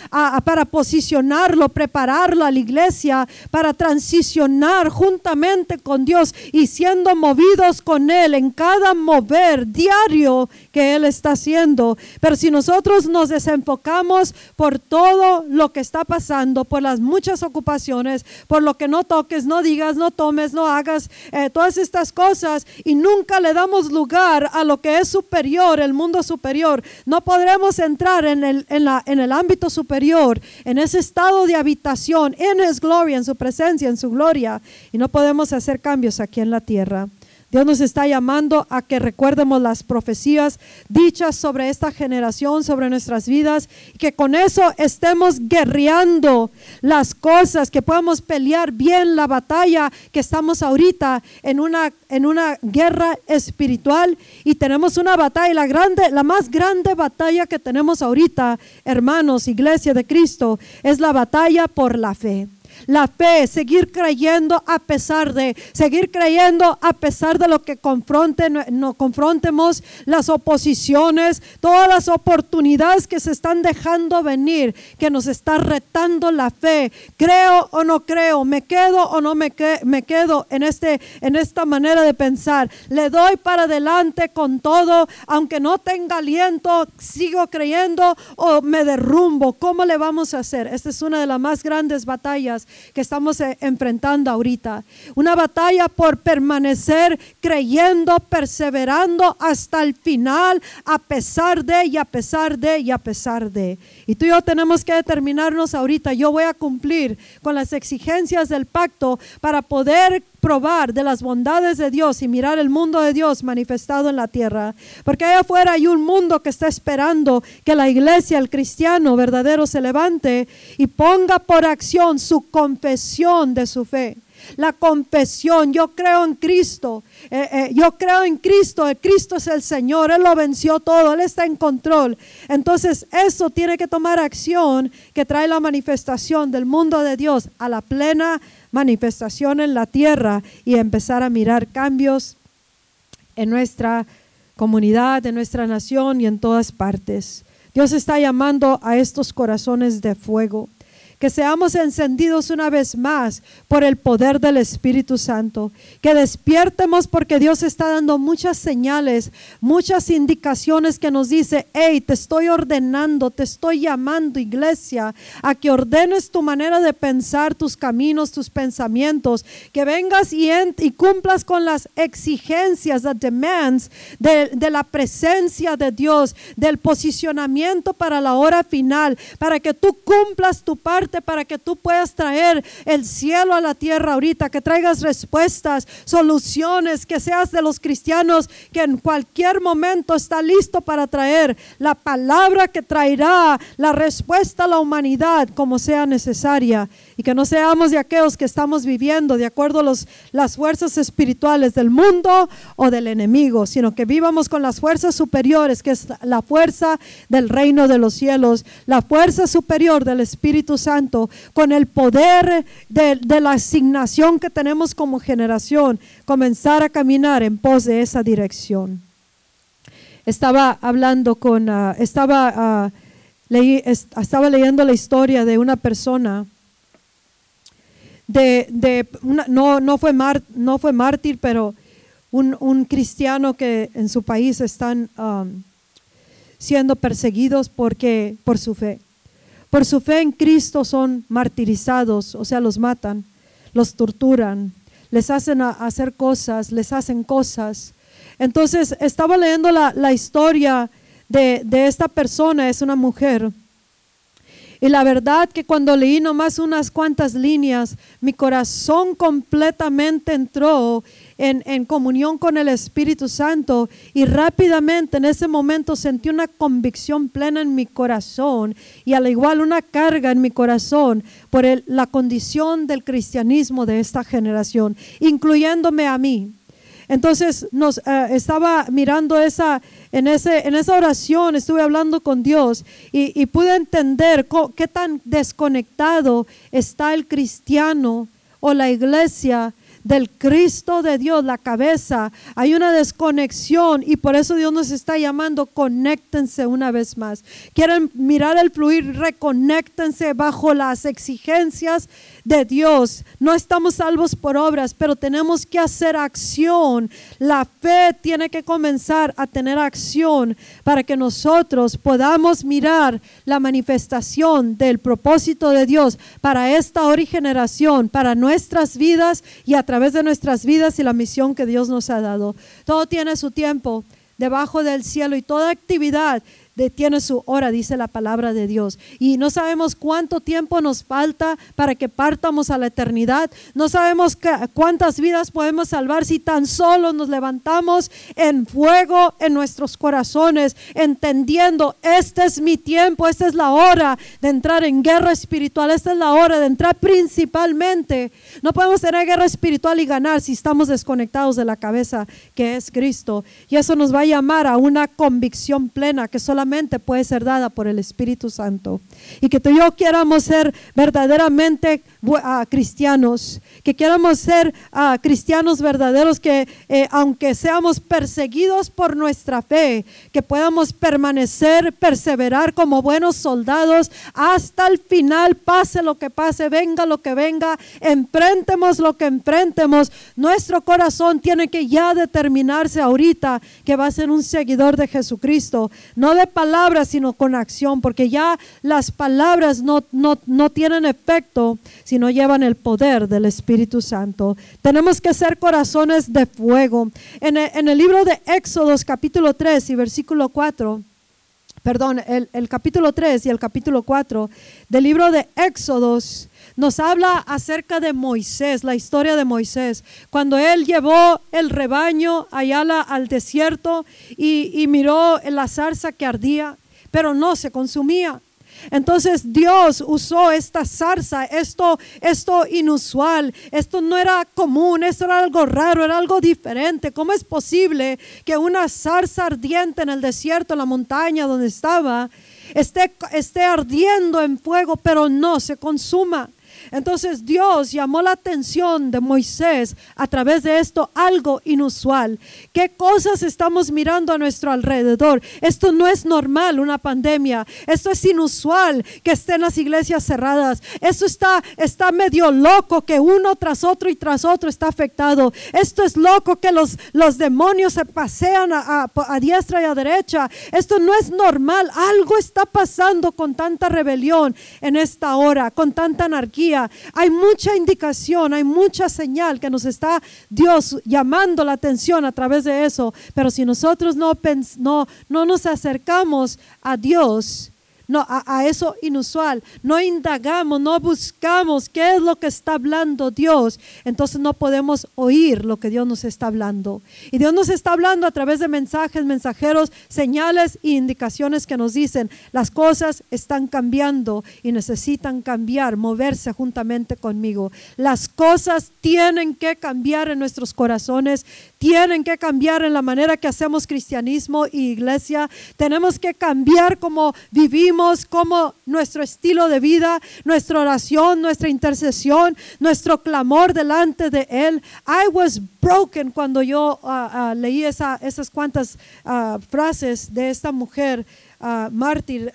para posicionarlo, prepararlo a la iglesia, para transicionar juntamente con Dios y siendo movidos con Él en cada mover diario que Él está haciendo. Pero si nosotros nos desenfocamos, por todo lo que está pasando, por las muchas ocupaciones, por lo que no toques, no digas, no tomes, no hagas, eh, todas estas cosas y nunca le damos lugar a lo que es superior, el mundo superior. No podremos entrar en el, en la, en el ámbito superior, en ese estado de habitación, en His gloria, en su presencia, en su gloria, y no podemos hacer cambios aquí en la tierra. Dios nos está llamando a que recuerdemos las profecías dichas sobre esta generación, sobre nuestras vidas, y que con eso estemos guerreando las cosas, que podamos pelear bien la batalla que estamos ahorita en una, en una guerra espiritual. Y tenemos una batalla, la grande, la más grande batalla que tenemos ahorita, hermanos, iglesia de Cristo, es la batalla por la fe la fe, seguir creyendo a pesar de, seguir creyendo a pesar de lo que confronte, no, confrontemos las oposiciones, todas las oportunidades que se están dejando venir, que nos está retando la fe. Creo o no creo, me quedo o no me, me quedo en, este, en esta manera de pensar. Le doy para adelante con todo, aunque no tenga aliento, sigo creyendo o me derrumbo. ¿Cómo le vamos a hacer? Esta es una de las más grandes batallas que estamos eh, enfrentando ahorita. Una batalla por permanecer creyendo, perseverando hasta el final, a pesar de y a pesar de y a pesar de. Y tú y yo tenemos que determinarnos ahorita, yo voy a cumplir con las exigencias del pacto para poder probar de las bondades de Dios y mirar el mundo de Dios manifestado en la tierra. Porque allá afuera hay un mundo que está esperando que la iglesia, el cristiano verdadero se levante y ponga por acción su confesión de su fe la confesión, yo creo en Cristo, eh, eh, yo creo en Cristo, el Cristo es el Señor, Él lo venció todo, Él está en control. Entonces eso tiene que tomar acción que trae la manifestación del mundo de Dios a la plena manifestación en la tierra y empezar a mirar cambios en nuestra comunidad, en nuestra nación y en todas partes. Dios está llamando a estos corazones de fuego que seamos encendidos una vez más por el poder del Espíritu Santo, que despiertemos porque Dios está dando muchas señales, muchas indicaciones que nos dice, hey, te estoy ordenando, te estoy llamando iglesia a que ordenes tu manera de pensar, tus caminos, tus pensamientos, que vengas y, cumplas con las exigencias, the demands de, de la presencia de Dios, del posicionamiento para la hora final, para que tú cumplas tu parte para que tú puedas traer el cielo a la tierra ahorita, que traigas respuestas, soluciones, que seas de los cristianos que en cualquier momento está listo para traer la palabra que traerá la respuesta a la humanidad como sea necesaria y que no seamos de aquellos que estamos viviendo de acuerdo a los, las fuerzas espirituales del mundo o del enemigo, sino que vivamos con las fuerzas superiores, que es la fuerza del reino de los cielos, la fuerza superior del Espíritu Santo, con el poder de, la asignación que tenemos como generación, comenzar a caminar en pos de esa dirección. Estaba hablando con, ah, estaba, ah, estaba leyendo la historia de una persona de, de no, no, fue no fue mártir, pero un, un, cristiano que en su país están um, siendo perseguidos porque, por su fe. Por su fe en Cristo son martirizados, o sea, los matan, los torturan, les hacen hacer cosas, les hacen cosas. Entonces, estaba leyendo la, la historia de, de esta persona, es una mujer y la verdad que cuando leí nomás unas cuantas líneas, mi corazón completamente entró en, en, comunión con el Espíritu Santo y rápidamente en ese momento sentí una convicción plena en mi corazón y al igual una carga en mi corazón por la condición del cristianismo de esta generación, incluyéndome a mí. Entonces nos eh, estaba mirando esa, en, ese, en esa oración, estuve hablando con Dios y, y pude entender qué tan desconectado está el cristiano o la iglesia del Cristo de Dios, la cabeza, hay una desconexión y por eso Dios nos está llamando, conéctense una vez más. Quieren mirar el fluir, reconéctense bajo las exigencias de Dios. No estamos salvos por obras, pero tenemos que hacer acción. La fe tiene que comenzar a tener acción para que nosotros podamos mirar la manifestación del propósito de Dios para esta hora y generación, para nuestras vidas y a través de nuestras vidas y la misión que Dios nos ha dado. Todo tiene su tiempo debajo del cielo y toda actividad tiene su hora, dice la palabra de Dios. Y no sabemos cuánto tiempo nos falta para que partamos a la eternidad. No sabemos cuántas vidas podemos salvar si tan solo nos levantamos en fuego en nuestros corazones, entendiendo, este es mi tiempo, esta es la hora de entrar en guerra espiritual, esta es la hora de entrar principalmente. No podemos tener guerra espiritual y ganar si estamos desconectados de la cabeza que es Cristo. Y eso nos va a llamar a una convicción plena que solamente puede ser dada por el Espíritu Santo. Y que tú y yo queramos ser verdaderamente uh, cristianos, que queramos ser uh, cristianos verdaderos, que eh, aunque seamos perseguidos por nuestra fe, que podamos permanecer, perseverar como buenos soldados hasta el final, pase lo que pase, venga lo que venga, emprendemos lo que emprendemos. Nuestro corazón tiene que ya determinarse ahorita que va a ser un seguidor de Jesucristo, no de palabras, sino con acción, porque ya las palabras no, no, no tienen efecto si no llevan el poder del Espíritu Santo. Tenemos que ser corazones de fuego. En el, en el libro de Éxodos capítulo 3 y versículo 4, perdón, el, el capítulo 3 y el capítulo 4 del libro de Éxodos, nos habla acerca de Moisés, la historia de Moisés, cuando él llevó el rebaño allá al desierto y, miró la zarza que ardía, pero no se consumía. Entonces Dios usó esta zarza, esto, esto inusual, esto no era común, esto era algo raro, era algo diferente. ¿Cómo es posible que una zarza ardiente en el desierto, en la montaña donde estaba, esté, esté ardiendo en fuego, pero no se consuma? Entonces Dios llamó la atención de Moisés a través de esto algo inusual. ¿Qué cosas estamos mirando a nuestro alrededor? Esto no es normal, una pandemia. Esto es inusual que estén las iglesias cerradas. Esto está, está medio loco que uno tras otro y tras otro está afectado. Esto es loco que los, los demonios se pasean a, a diestra y a derecha. Esto no es normal. Algo está pasando con tanta rebelión en esta hora, con tanta anarquía hay mucha indicación, hay mucha señal que nos está Dios llamando la atención a través de eso. Pero si nosotros no, no, no nos acercamos a Dios, no, a, eso inusual, no indagamos, no buscamos qué es lo que está hablando Dios, entonces no podemos oír lo que Dios nos está hablando. Y Dios nos está hablando a través de mensajes, mensajeros, señales e indicaciones que nos dicen, las cosas están cambiando y necesitan cambiar, moverse juntamente conmigo. Las cosas tienen que cambiar en nuestros corazones, tienen que cambiar en la manera que hacemos cristianismo y iglesia. Tenemos que cambiar cómo vivimos, cómo nuestro estilo de vida, nuestra oración, nuestra intercesión, nuestro clamor delante de Él. I was broken cuando yo ah, leí esa, esas cuantas ah, frases de esta mujer mártir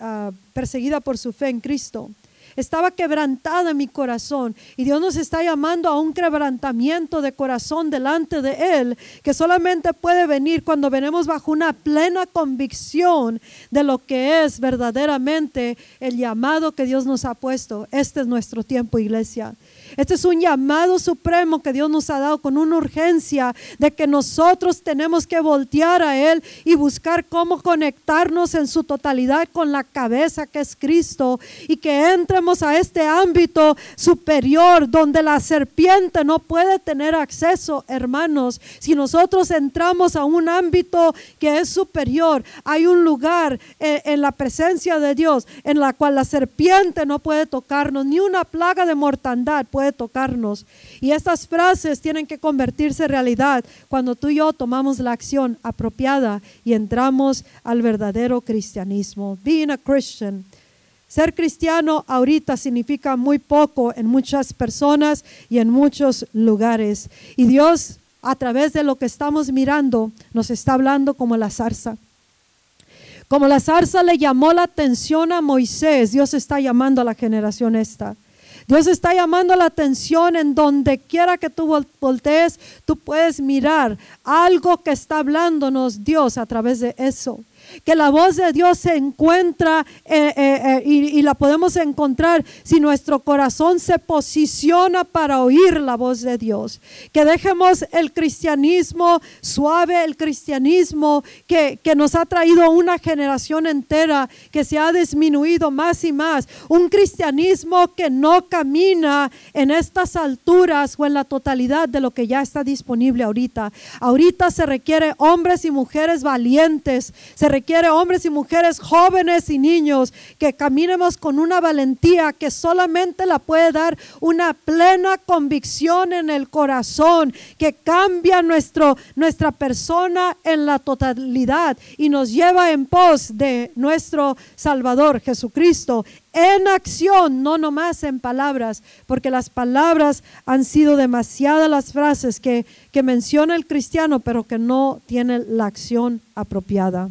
perseguida por su fe en Cristo estaba quebrantada mi corazón. Y Dios nos está llamando a un quebrantamiento de corazón delante de Él, que solamente puede venir cuando venimos bajo una plena convicción de lo que es verdaderamente el llamado que Dios nos ha puesto. Este es nuestro tiempo, iglesia. Este es un llamado supremo que Dios nos ha dado con una urgencia de que nosotros tenemos que voltear a Él y buscar cómo conectarnos en su totalidad con la cabeza que es Cristo y que entremos a este ámbito superior donde la serpiente no puede tener acceso, hermanos. Si nosotros entramos a un ámbito que es superior, hay un lugar eh, en la presencia de Dios en la cual la serpiente no puede tocarnos, ni una plaga de mortandad puede tocarnos. Y estas frases tienen que convertirse en realidad cuando tú y yo tomamos la acción apropiada y entramos al verdadero cristianismo. Being a Christian. Ser cristiano ahorita significa muy poco en muchas personas y en muchos lugares. Y Dios, a través de lo que estamos mirando, nos está hablando como la zarza. Como la zarza le llamó la atención a Moisés, Dios está llamando a la generación esta. Dios está llamando la atención en donde quiera que tú voltees, tú puedes mirar algo que está hablándonos Dios a través de eso que la voz de Dios se encuentra eh, eh, eh, y, la podemos encontrar si nuestro corazón se posiciona para oír la voz de Dios. Que dejemos el cristianismo suave, el cristianismo que, que nos ha traído una generación entera que se ha disminuido más y más. Un cristianismo que no camina en estas alturas o en la totalidad de lo que ya está disponible ahorita. Ahorita se requiere hombres y mujeres valientes, se hombres y mujeres jóvenes y niños que caminemos con una valentía que solamente la puede dar una plena convicción en el corazón que cambia nuestro, nuestra persona en la totalidad y nos lleva en pos de nuestro Salvador Jesucristo en acción, no nomás en palabras, porque las palabras han sido demasiadas las frases que, que menciona el cristiano, pero que no tiene la acción apropiada.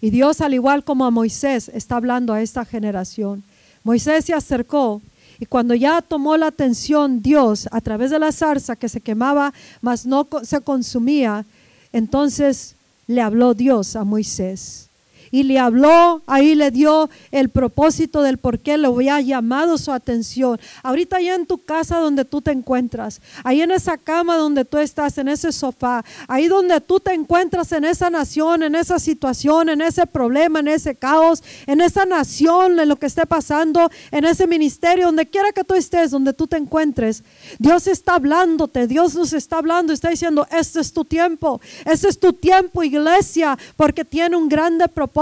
Y Dios, al igual como a Moisés, está hablando a esta generación. Moisés se acercó y cuando ya tomó la atención Dios a través de la zarza que se quemaba, mas no se consumía, entonces le habló Dios a Moisés y le habló, ahí le dio el propósito del por qué le había llamado su atención. Ahorita ya en tu casa donde tú te encuentras, ahí en esa cama donde tú estás, en ese sofá, ahí donde tú te encuentras en esa nación, en esa situación, en ese problema, en ese caos, en esa nación, en lo que esté pasando, en ese ministerio, donde quiera que tú estés, donde tú te encuentres, Dios está hablándote, Dios nos está hablando, está diciendo, este es tu tiempo, este es tu tiempo, iglesia, porque tiene un grande propósito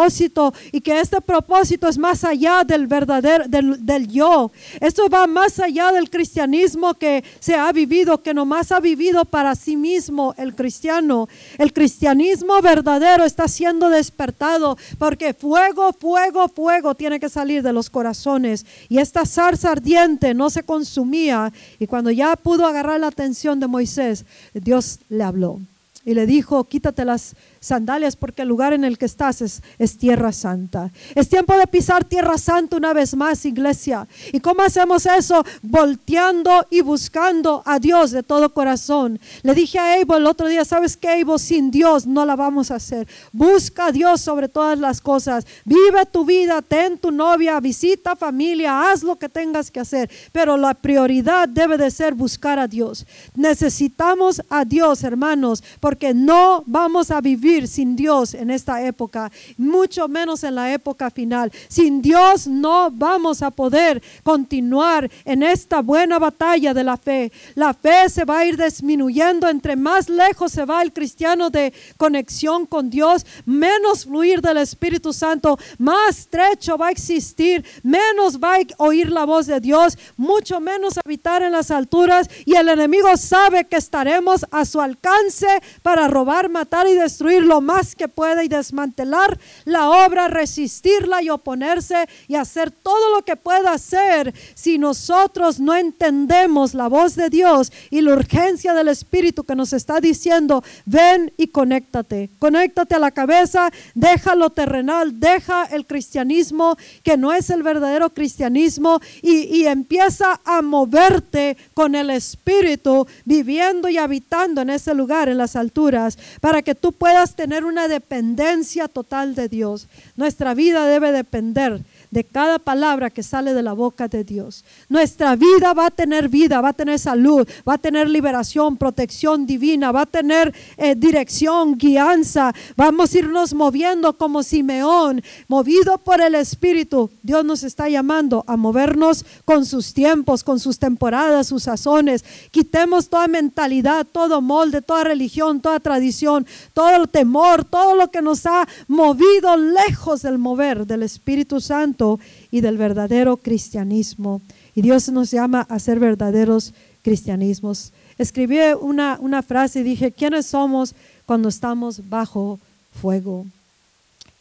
y que este propósito es más allá del verdadero, del, yo. Esto va más allá del cristianismo que se ha vivido, que nomás ha vivido para sí mismo el cristiano. El cristianismo verdadero está siendo despertado porque fuego, fuego, fuego tiene que salir de los corazones. Y esta zarza ardiente no se consumía. Y cuando ya pudo agarrar la atención de Moisés, Dios le habló y le dijo, quítate las sandalias porque el lugar en el que estás es, tierra santa. Es tiempo de pisar tierra santa una vez más, iglesia. ¿Y cómo hacemos eso? Volteando y buscando a Dios de todo corazón. Le dije a Abel el otro día, ¿sabes qué, Abel? Sin Dios no la vamos a hacer. Busca a Dios sobre todas las cosas. Vive tu vida, ten tu novia, visita familia, haz lo que tengas que hacer. Pero la prioridad debe de ser buscar a Dios. Necesitamos a Dios, hermanos, porque porque no vamos a vivir sin Dios en esta época, mucho menos en la época final. Sin Dios no vamos a poder continuar en esta buena batalla de la fe. La fe se va a ir disminuyendo entre más lejos se va el cristiano de conexión con Dios, menos fluir del Espíritu Santo, más estrecho va a existir, menos va a oír la voz de Dios, mucho menos habitar en las alturas y el enemigo sabe que estaremos a su alcance para robar, matar y destruir lo más que pueda y desmantelar la obra, resistirla y oponerse y hacer todo lo que pueda hacer. Si nosotros no entendemos la voz de Dios y la urgencia del Espíritu que nos está diciendo, ven y conéctate, conéctate a la cabeza, deja lo terrenal, deja el cristianismo que no es el verdadero cristianismo y, empieza a moverte con el Espíritu, viviendo y habitando en ese lugar, en las alturas, para que tú puedas tener una dependencia total de Dios. Nuestra vida debe depender de cada palabra que sale de la boca de Dios. Nuestra vida va a tener vida, va a tener salud, va a tener liberación, protección divina, va a tener eh, dirección, guianza. Vamos a irnos moviendo como Simeón, movido por el Espíritu. Dios nos está llamando a movernos con sus tiempos, con sus temporadas, sus sazones. Quitemos toda mentalidad, todo molde, toda religión, toda tradición, todo el temor, todo lo que nos ha movido lejos del mover del Espíritu Santo y del verdadero cristianismo. Y Dios nos llama a ser verdaderos cristianismos. Escribí una, una frase y dije, ¿quiénes somos cuando estamos bajo fuego?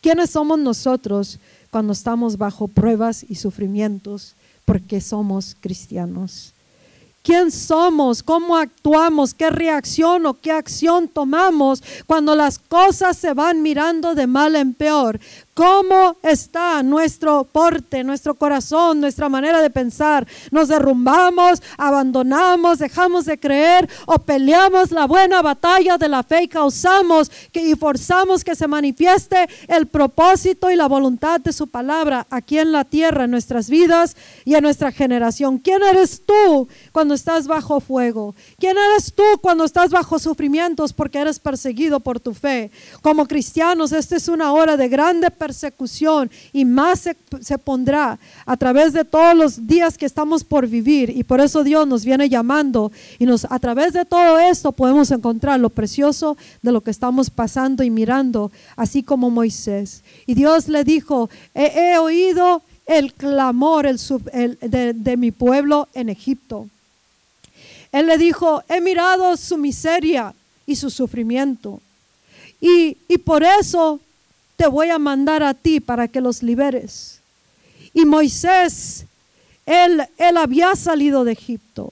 ¿Quiénes somos nosotros cuando estamos bajo pruebas y sufrimientos? Porque somos cristianos quién somos, cómo actuamos, qué reacción o qué acción tomamos cuando las cosas se van mirando de mal en peor. ¿Cómo está nuestro porte, nuestro corazón, nuestra manera de pensar? ¿Nos derrumbamos, abandonamos, dejamos de creer o peleamos la buena batalla de la fe y causamos que, y forzamos que se manifieste el propósito y la voluntad de su palabra aquí en la tierra, en nuestras vidas y en nuestra generación? ¿Quién eres tú cuando estás bajo fuego? ¿Quién eres tú cuando estás bajo sufrimientos porque eres perseguido por tu fe? Como cristianos, esta es una hora de grande persecución y más se, pondrá a través de todos los días que estamos por vivir. Y por eso Dios nos viene llamando y nos, a través de todo esto podemos encontrar lo precioso de lo que estamos pasando y mirando, así como Moisés. Y Dios le dijo, he, oído el clamor el, de, de mi pueblo en Egipto. Él le dijo, he mirado su miseria y su sufrimiento. Y, y, por eso te voy a mandar a ti para que los liberes. Y Moisés, él, él había salido de Egipto,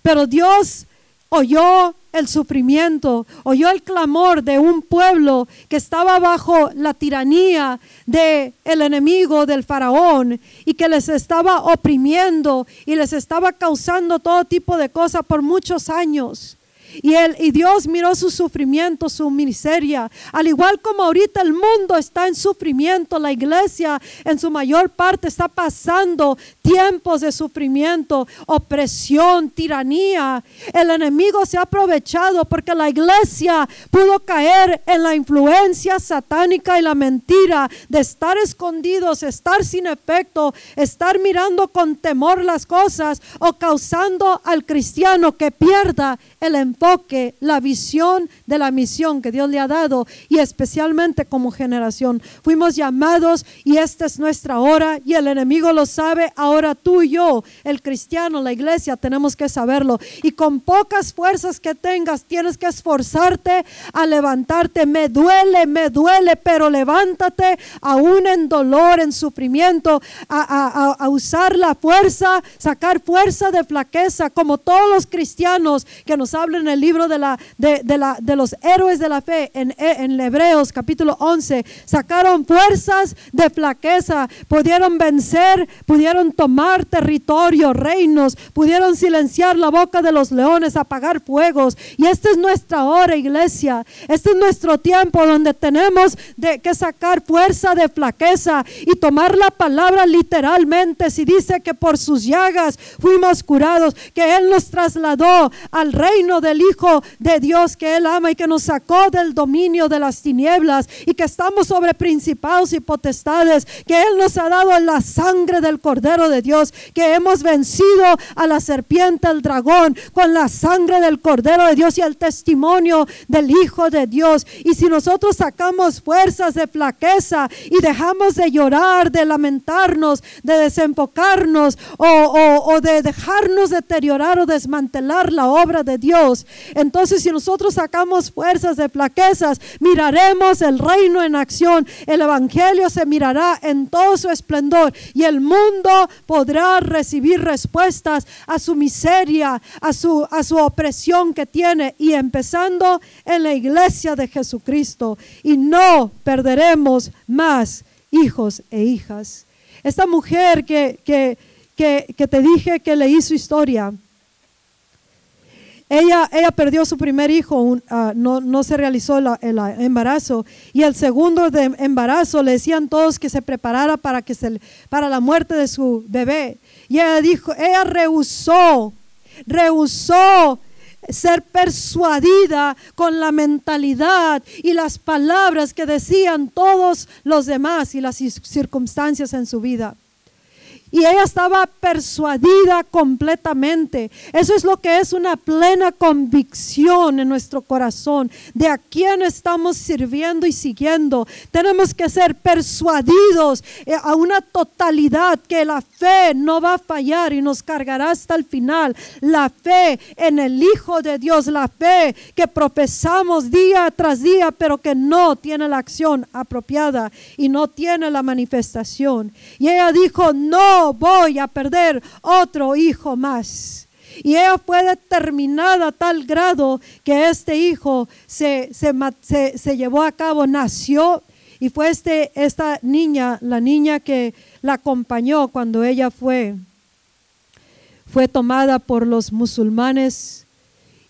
pero Dios oyó el sufrimiento, oyó el clamor de un pueblo que estaba bajo la tiranía del el enemigo del faraón y que les estaba oprimiendo y les estaba causando todo tipo de cosas por muchos años. Y, él, y Dios miró su sufrimiento, su miseria. Al igual como ahorita el mundo está en sufrimiento, la iglesia en su mayor parte está pasando tiempos de sufrimiento, opresión, tiranía. El enemigo se ha aprovechado porque la iglesia pudo caer en la influencia satánica y la mentira de estar escondidos, estar sin efecto, estar mirando con temor las cosas o causando al cristiano que pierda el enfoque, la visión de la misión que Dios le ha dado y especialmente como generación. Fuimos llamados y esta es nuestra hora y el enemigo lo sabe. Ahora tú y yo, el cristiano, la iglesia, tenemos que saberlo. Y con pocas fuerzas que tengas, tienes que esforzarte a levantarte. Me duele, me duele, pero levántate aún en dolor, en sufrimiento, a, a usar la fuerza, sacar fuerza de flaqueza, como todos los cristianos que nos habla en el libro de, la, de, la, de los héroes de la fe, en, en Hebreos capítulo 11, sacaron fuerzas de flaqueza, pudieron vencer, pudieron tomar territorio, reinos, pudieron silenciar la boca de los leones, apagar fuegos. Y esta es nuestra hora, iglesia. Este es nuestro tiempo donde tenemos de, que sacar fuerza de flaqueza y tomar la palabra literalmente. Si dice que por sus llagas fuimos curados, que Él nos trasladó al reino del del Hijo de Dios que Él ama y que nos sacó del dominio de las tinieblas y que estamos sobre principados y potestades, que Él nos ha dado la sangre del Cordero de Dios, que hemos vencido a la serpiente, al dragón, con la sangre del Cordero de Dios y el testimonio del Hijo de Dios. Y si nosotros sacamos fuerzas de flaqueza y dejamos de llorar, de lamentarnos, de desembocarnos o, o de dejarnos deteriorar o desmantelar la obra de Dios, entonces si nosotros sacamos fuerzas de flaquezas, miraremos el reino en acción, el Evangelio se mirará en todo su esplendor y el mundo podrá recibir respuestas a su miseria, a su, a su opresión que tiene y empezando en la iglesia de Jesucristo y no perderemos más hijos e hijas. Esta mujer que, que, que, te dije que leí su historia, ella, ella, perdió su primer hijo, ah, no, no, se realizó el embarazo. Y el segundo de embarazo le decían todos que se preparara para, que se, para la muerte de su bebé. Y ella dijo, ella rehusó, rehusó ser persuadida con la mentalidad y las palabras que decían todos los demás y las circunstancias en su vida. Y ella estaba persuadida completamente. Eso es lo que es una plena convicción en nuestro corazón de a quién estamos sirviendo y siguiendo. Tenemos que ser persuadidos eh, a una totalidad que la fe no va a fallar y nos cargará hasta el final. La fe en el Hijo de Dios, la fe que profesamos día tras día, pero que no tiene la acción apropiada y no tiene la manifestación. Y ella dijo, no voy a perder otro hijo más. Y ella fue determinada a tal grado que este hijo se, se, llevó a cabo, nació y fue este, esta niña, la niña que la acompañó cuando ella fue, fue tomada por los musulmanes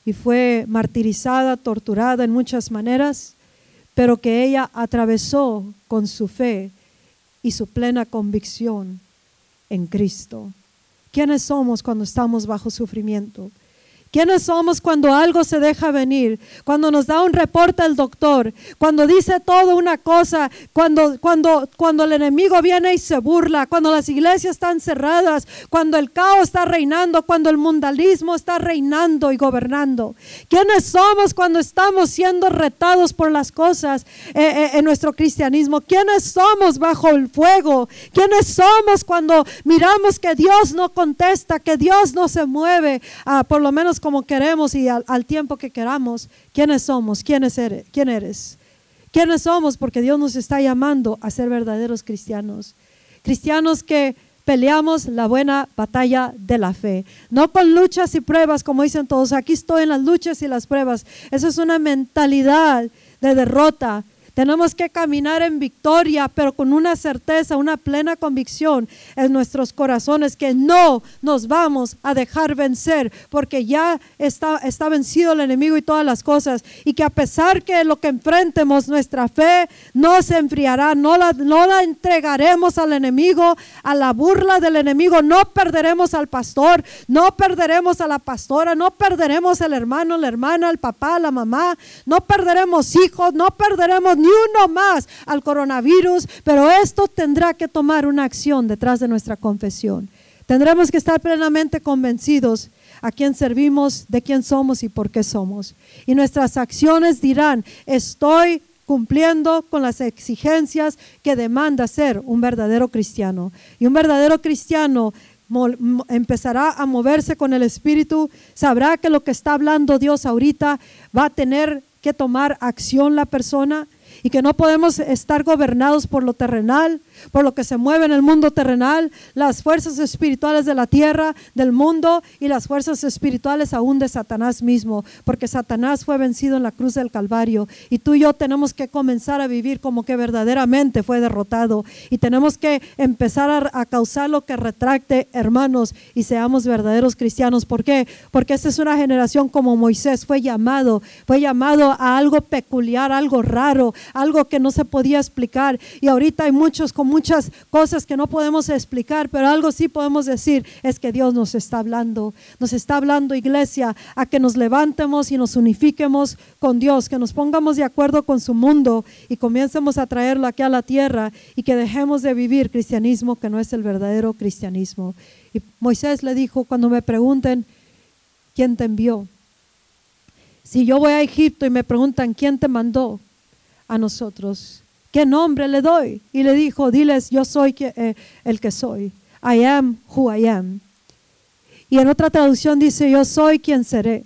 y fue martirizada, torturada en muchas maneras, pero que ella atravesó con su fe y su plena convicción en Cristo. ¿Quiénes somos cuando estamos bajo sufrimiento? ¿Quiénes somos cuando algo se deja venir? Cuando nos da un reporte el doctor, cuando dice todo una cosa, cuando, cuando, cuando el enemigo viene y se burla, cuando las iglesias están cerradas, cuando el caos está reinando, cuando el mundialismo está reinando y gobernando. ¿Quiénes somos cuando estamos siendo retados por las cosas eh, eh, en nuestro cristianismo? ¿Quiénes somos bajo el fuego? ¿Quiénes somos cuando miramos que Dios no contesta, que Dios no se mueve? Ah, por lo menos como queremos y al, tiempo que queramos, quiénes somos, quién eres, quién eres. ¿Quiénes somos? Porque Dios nos está llamando a ser verdaderos cristianos. Cristianos que peleamos la buena batalla de la fe. No con luchas y pruebas, como dicen todos. Aquí estoy en las luchas y las pruebas. Eso es una mentalidad de derrota tenemos que caminar en victoria, pero con una certeza, una plena convicción en nuestros corazones que no nos vamos a dejar vencer, porque ya está, vencido el enemigo y todas las cosas. Y que a pesar que lo que enfrentemos, nuestra fe no se enfriará, no la entregaremos al enemigo, a la burla del enemigo, no perderemos al pastor, no perderemos a la pastora, no perderemos al hermano, la hermana, al papá, la mamá, no perderemos hijos, no perderemos ni uno más al coronavirus, pero esto tendrá que tomar una acción detrás de nuestra confesión. Tendremos que estar plenamente convencidos a quién servimos, de quién somos y por qué somos. Y nuestras acciones dirán, estoy cumpliendo con las exigencias que demanda ser un verdadero cristiano. Y un verdadero cristiano empezará a moverse con el Espíritu, sabrá que lo que está hablando Dios ahorita va a tener que tomar acción la persona y que no podemos estar gobernados por lo terrenal, por lo que se mueve en el mundo terrenal, las fuerzas espirituales de la tierra, del mundo y las fuerzas espirituales aún de Satanás mismo, porque Satanás fue vencido en la cruz del Calvario y tú y yo tenemos que comenzar a vivir como que verdaderamente fue derrotado y tenemos que empezar a, causar lo que retracte, hermanos, y seamos verdaderos cristianos. ¿Por qué? Porque esta es una generación como Moisés fue llamado, fue llamado a algo peculiar, algo raro, algo que no se podía explicar. Y ahorita hay muchos muchas cosas que no podemos explicar, pero algo sí podemos decir es que Dios nos está hablando. Nos está hablando, iglesia, a que nos levantemos y nos unifiquemos con Dios, que nos pongamos de acuerdo con su mundo y comencemos a traerlo aquí a la tierra y que dejemos de vivir cristianismo que no es el verdadero cristianismo. Y Moisés le dijo, cuando me pregunten, ¿quién te envió? Si yo voy a Egipto y me preguntan, ¿quién te mandó? A nosotros. ¿Qué nombre le doy? Y le dijo, diles, yo soy eh, el que soy. I am who I am. Y en otra traducción dice, yo soy quien seré.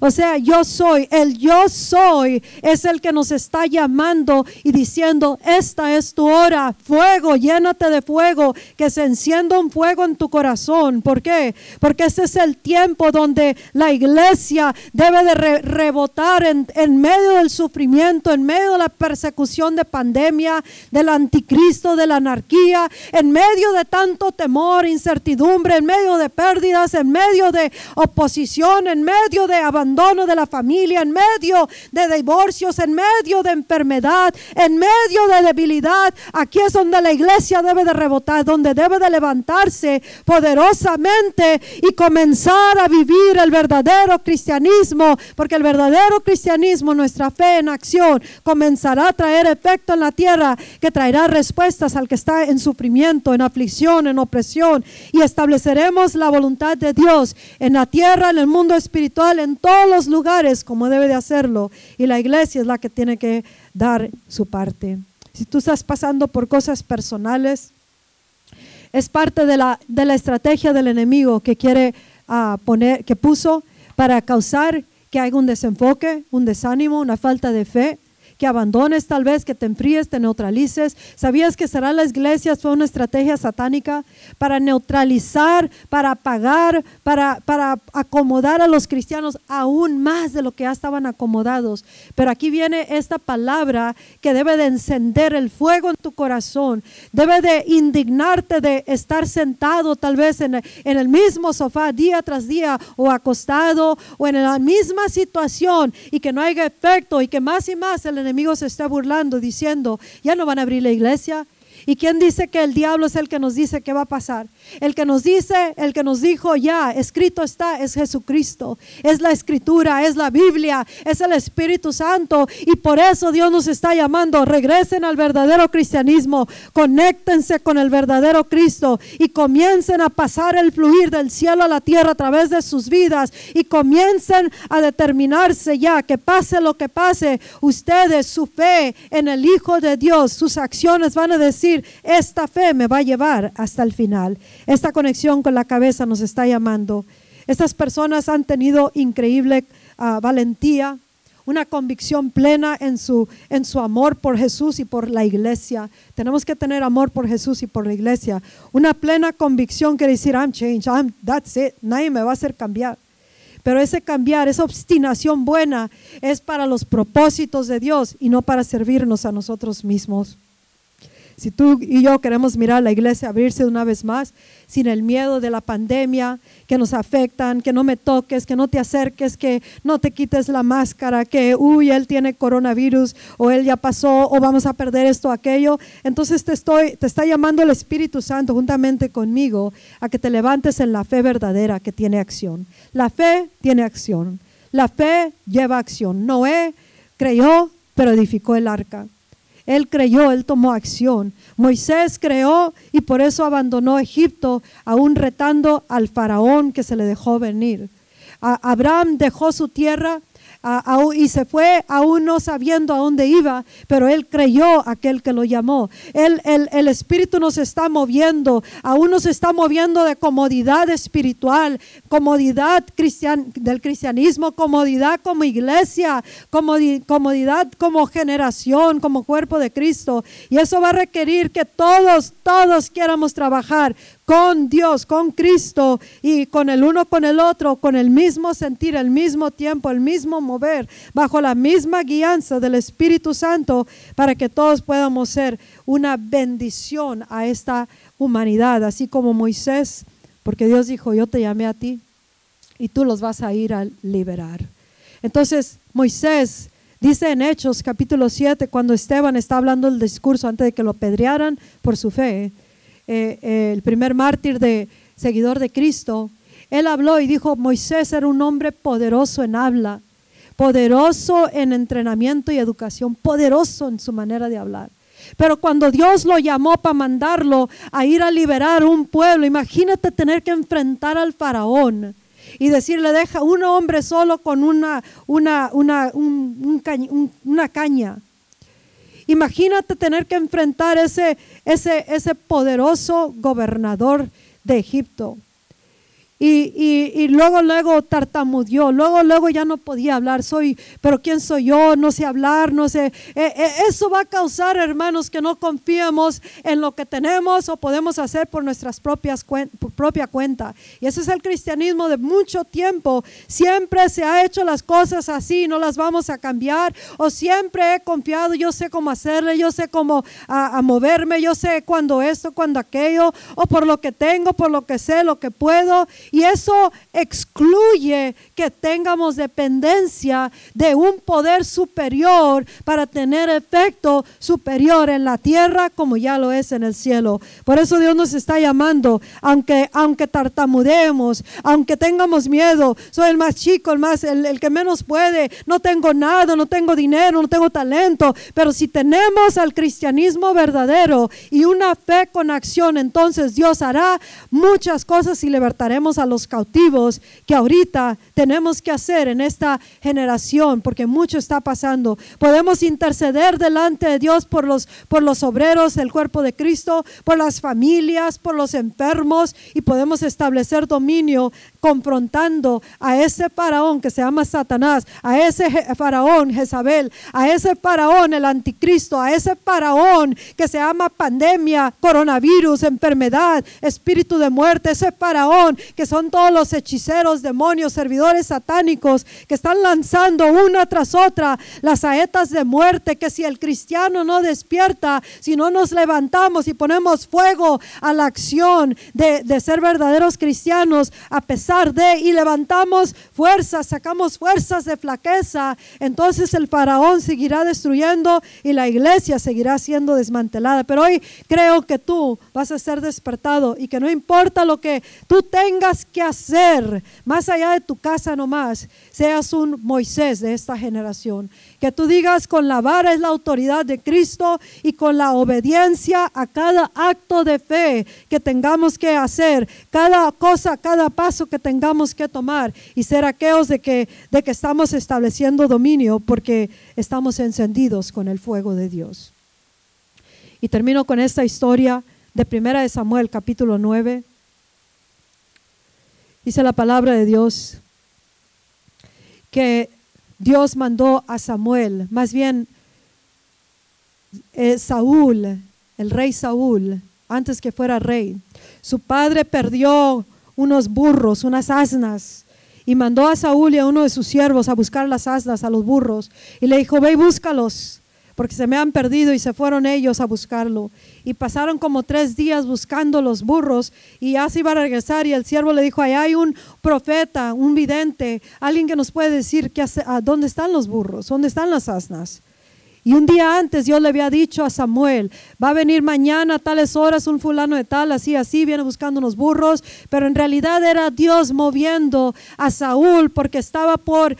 O sea, yo soy, el yo soy es el que nos está llamando y diciendo, esta es tu hora, fuego, llénate de fuego, que se encienda un fuego en tu corazón. ¿Por qué? Porque ese es el tiempo donde la iglesia debe de rebotar en, en medio del sufrimiento, en medio de la persecución de pandemia, del anticristo, de la anarquía, en medio de tanto temor, incertidumbre, en medio de pérdidas, en medio de oposición, en medio de abandono de la familia, en medio de divorcios, en medio de enfermedad, en medio de debilidad. Aquí es donde la iglesia debe de rebotar, donde debe de levantarse poderosamente y comenzar a vivir el verdadero cristianismo, porque el verdadero cristianismo, nuestra fe en acción, comenzará a traer efecto en la tierra que traerá respuestas al que está en sufrimiento, en aflicción, en opresión y estableceremos la voluntad de Dios en la tierra, en el mundo espiritual, en todos los lugares como debe de hacerlo. Y la iglesia es la que tiene que dar su parte. Si tú estás pasando por cosas personales, es parte de la, de la estrategia del enemigo que quiere uh, poner, que puso para causar que haya un desenfoque, un desánimo, una falta de fe que abandones tal vez, que te enfríes, te neutralices. ¿Sabías que será las iglesias fue una estrategia satánica para neutralizar, para apagar, para, para acomodar a los cristianos aún más de lo que ya estaban acomodados? Pero aquí viene esta palabra que debe de encender el fuego en tu corazón, debe de indignarte de estar sentado tal vez en, en el mismo sofá día tras día o acostado o en la misma situación y que no haya efecto y que más y más el enemigo enemigo se está burlando diciendo, ya no van a abrir la iglesia, ¿Y quién dice que el diablo es el que nos dice qué va a pasar? El que nos dice, el que nos dijo ya, escrito está, es Jesucristo. Es la escritura, es la Biblia, es el Espíritu Santo. Y por eso Dios nos está llamando, regresen al verdadero cristianismo, conéctense con el verdadero Cristo y comiencen a pasar el fluir del cielo a la tierra a través de sus vidas y comiencen a determinarse ya que pase lo que pase, ustedes, su fe en el Hijo de Dios, sus acciones van a decir, esta fe me va a llevar hasta el final. Esta conexión con la cabeza nos está llamando. Estas personas han tenido increíble ah, valentía, una convicción plena en su, en su amor por Jesús y por la iglesia. Tenemos que tener amor por Jesús y por la iglesia. Una plena convicción que decir, I'm changed, I'm, that's it, nadie me va a hacer cambiar. Pero ese cambiar, esa obstinación buena es para los propósitos de Dios y no para servirnos a nosotros mismos. Si tú y yo queremos mirar la iglesia abrirse una vez más, sin el miedo de la pandemia que nos afectan, que no me toques, que no te acerques, que no te quites la máscara, que, uy, él tiene coronavirus o él ya pasó o vamos a perder esto aquello. Entonces te, estoy, te está llamando el Espíritu Santo juntamente conmigo a que te levantes en la fe verdadera que tiene acción. La fe tiene acción. La fe lleva acción. Noé creyó, pero edificó el arca. Él creyó, él tomó acción. Moisés creó y por eso abandonó Egipto, aún retando al faraón que se le dejó venir. Abraham dejó su tierra y se fue aún no sabiendo a dónde iba, pero él creyó aquel que lo llamó. el, el, Espíritu nos está moviendo, aún nos está moviendo de comodidad espiritual, comodidad cristian, del cristianismo, comodidad como iglesia, comodidad como generación, como cuerpo de Cristo. Y eso va a requerir que todos, todos quieramos trabajar con Dios, con Cristo y con el uno con el otro, con el mismo sentir, el mismo tiempo, el mismo mover, bajo la misma guianza del Espíritu Santo, para que todos podamos ser una bendición a esta humanidad, así como Moisés, porque Dios dijo, yo te llamé a ti y tú los vas a ir a liberar. Entonces, Moisés Dice en Hechos capítulo 7, cuando Esteban está hablando el discurso antes de que lo pedrearan por su fe, eh, eh, el primer mártir de seguidor de Cristo, él habló y dijo, Moisés era un hombre poderoso en habla, poderoso en entrenamiento y educación, poderoso en su manera de hablar. Pero cuando Dios lo llamó para mandarlo a ir a liberar un pueblo, imagínate tener que enfrentar al faraón y decirle, deja un hombre solo con una, una, una, una caña. Imagínate tener que enfrentar ese, ese, ese poderoso gobernador de Egipto. Y, luego, luego tartamudeó, luego, luego ya no podía hablar, soy, pero ¿quién soy yo? No sé hablar, no sé. Eh, eh, eso va a causar, hermanos, que no confiemos en lo que tenemos o podemos hacer por nuestras propias propia cuenta. Y ese es el cristianismo de mucho tiempo. Siempre se ha hecho las cosas así, no las vamos a cambiar. O siempre he confiado, yo sé cómo hacerle, yo sé cómo a moverme, yo sé cuando esto, cuando aquello, o por lo que tengo, por lo que sé, lo que puedo. Y eso excluye que tengamos dependencia de un poder superior para tener efecto superior en la tierra como ya lo es en el cielo. Por eso Dios nos está llamando, aunque, aunque tartamudeemos, aunque tengamos miedo, soy el más chico, el, más, el, el que menos puede, no tengo nada, no tengo dinero, no tengo talento, pero si tenemos al cristianismo verdadero y una fe con acción, entonces Dios hará muchas cosas y libertaremos a los cautivos que ahorita tenemos que hacer en esta generación, porque mucho está pasando. Podemos interceder delante de Dios por los, por los obreros del cuerpo de Cristo, por las familias, por los enfermos, y podemos establecer dominio confrontando a ese faraón que se llama Satanás, a ese faraón Jezabel, a ese faraón el anticristo, a ese faraón que se llama pandemia, coronavirus, enfermedad, espíritu de muerte, ese faraón que son todos los hechiceros, demonios, servidores satánicos que están lanzando una tras otra las saetas de muerte, que si el cristiano no despierta, si no nos levantamos y ponemos fuego a la acción de, de ser verdaderos cristianos, a pesar de y levantamos fuerzas, sacamos fuerzas de flaqueza, entonces el faraón seguirá destruyendo y la iglesia seguirá siendo desmantelada. Pero hoy creo que tú vas a ser despertado y que no importa lo que tú tengas que hacer, más allá de tu casa nomás, seas un Moisés de esta generación que tú digas con la vara es la autoridad de Cristo y con la obediencia a cada acto de fe que tengamos que hacer, cada cosa, cada paso que tengamos que tomar y ser aquellos de que, de que estamos estableciendo dominio porque estamos encendidos con el fuego de Dios. Y termino con esta historia de Primera de Samuel, capítulo 9. Dice la palabra de Dios que Dios mandó a Samuel, más bien eh, Saúl, el rey Saúl, antes que fuera rey. Su padre perdió unos burros, unas asnas, y mandó a Saúl y a uno de sus siervos a buscar las asnas, a los burros, y le dijo, ve y búscalos porque se me han perdido y se fueron ellos a buscarlo. Y pasaron como tres días buscando los burros y ya se iba a regresar y el siervo le dijo, ahí hay un profeta, un vidente, alguien que nos puede decir que, a dónde están los burros, dónde están las asnas. Y un día antes Dios le había dicho a Samuel, va a venir mañana a tales horas un fulano de tal, así, así, viene buscando unos burros, pero en realidad era Dios moviendo a Saúl porque estaba por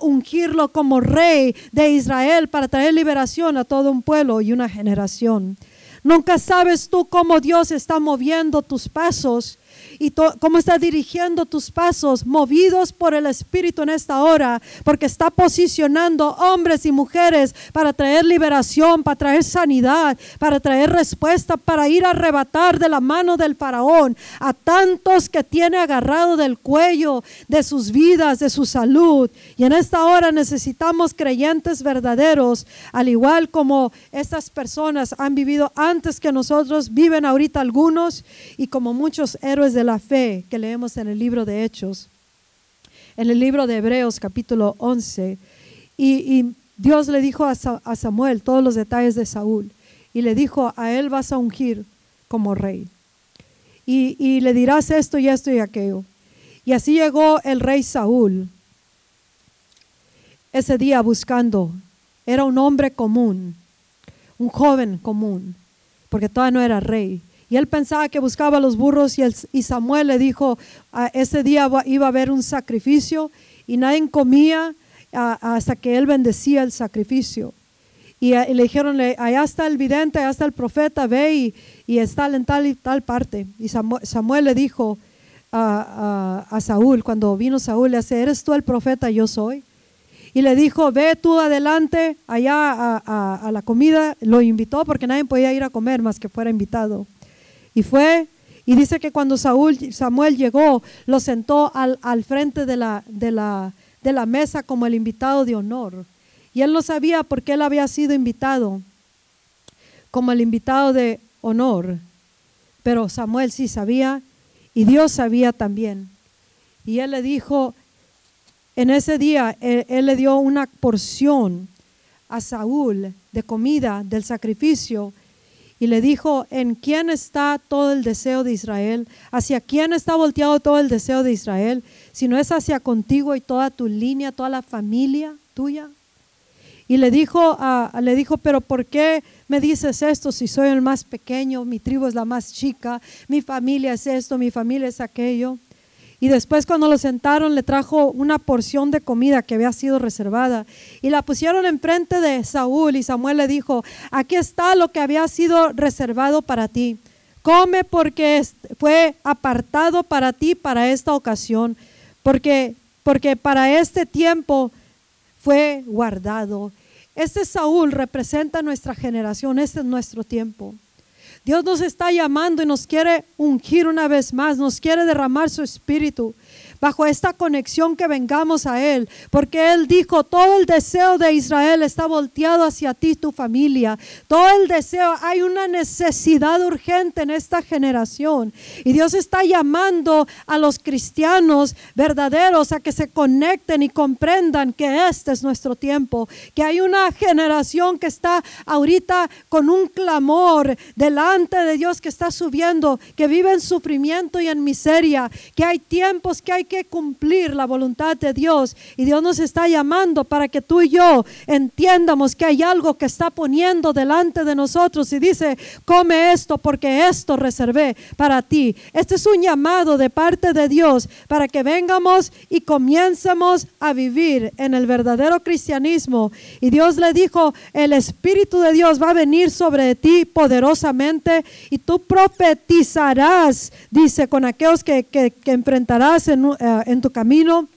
ungirlo como rey de Israel para traer liberación a todo un pueblo y una generación. Nunca sabes tú cómo Dios está moviendo tus pasos y cómo está dirigiendo tus pasos, movidos por el Espíritu en esta hora, porque está posicionando hombres y mujeres para traer liberación, para traer sanidad, para traer respuesta, para ir a arrebatar de la mano del faraón a tantos que tiene agarrado del cuello de sus vidas, de su salud. Y en esta hora necesitamos creyentes verdaderos, al igual como estas personas han vivido antes que nosotros, viven ahorita algunos y como muchos héroes de la fe que leemos en el libro de Hechos, en el libro de Hebreos capítulo 11. Y, Dios le dijo a, Samuel todos los detalles de Saúl y le dijo, a él vas a ungir como rey. Y, y le dirás esto y esto y aquello. Y así llegó el rey Saúl ese día buscando era un hombre común, un joven común, porque todavía no era rey. Y él pensaba que buscaba los burros y, Samuel le dijo, ese día iba a haber un sacrificio y nadie comía hasta que él bendecía el sacrificio. Y, le dijeron, allá está el vidente, allá está el profeta, ve y, está en tal y tal parte. Y Samuel, le dijo a, Saúl, cuando vino Saúl, le dice, ¿eres tú el profeta? Yo soy. Y le dijo, ve tú adelante allá a, la comida. Lo invitó porque nadie podía ir a comer más que fuera invitado. Y fue, y dice que cuando Saúl, Samuel llegó, lo sentó al, al frente de la, de, la, de la mesa como el invitado de honor. Y él no sabía por qué él había sido invitado como el invitado de honor. Pero Samuel sí sabía y Dios sabía también. Y él le dijo, en ese día, él, él le dio una porción a Saúl de comida del sacrificio y le dijo, ¿en quién está todo el deseo de Israel? ¿Hacia quién está volteado todo el deseo de Israel? Si no es hacia contigo y toda tu línea, toda la familia tuya. Y le dijo, le dijo, pero ¿por qué me dices esto si soy el más pequeño? Mi tribu es la más chica, mi familia es esto, mi familia es aquello. Y después cuando lo sentaron le trajo una porción de comida que había sido reservada y la pusieron enfrente de Saúl y Samuel le dijo, aquí está lo que había sido reservado para ti. Come porque fue apartado para ti para esta ocasión, porque, porque para este tiempo fue guardado. Este Saúl representa nuestra generación, este es nuestro tiempo. Dios nos está llamando y nos quiere ungir una vez más, nos quiere derramar su espíritu bajo esta conexión que vengamos a Él, porque Él dijo, todo el deseo de Israel está volteado hacia ti, tu familia, todo el deseo, hay una necesidad urgente en esta generación. Y Dios está llamando a los cristianos verdaderos a que se conecten y comprendan que este es nuestro tiempo, que hay una generación que está ahorita con un clamor delante de Dios que está subiendo, que vive en sufrimiento y en miseria, que hay tiempos que hay que cumplir la voluntad de Dios y Dios nos está llamando para que tú y yo entiendamos que hay algo que está poniendo delante de nosotros y dice, come esto porque esto reservé para ti. Este es un llamado de parte de Dios para que vengamos y comiencemos a vivir en el verdadero cristianismo. Y Dios le dijo, el Espíritu de Dios va a venir sobre ti poderosamente y tú profetizarás, dice, con aquellos que, que, enfrentarás en, eh, en tu camino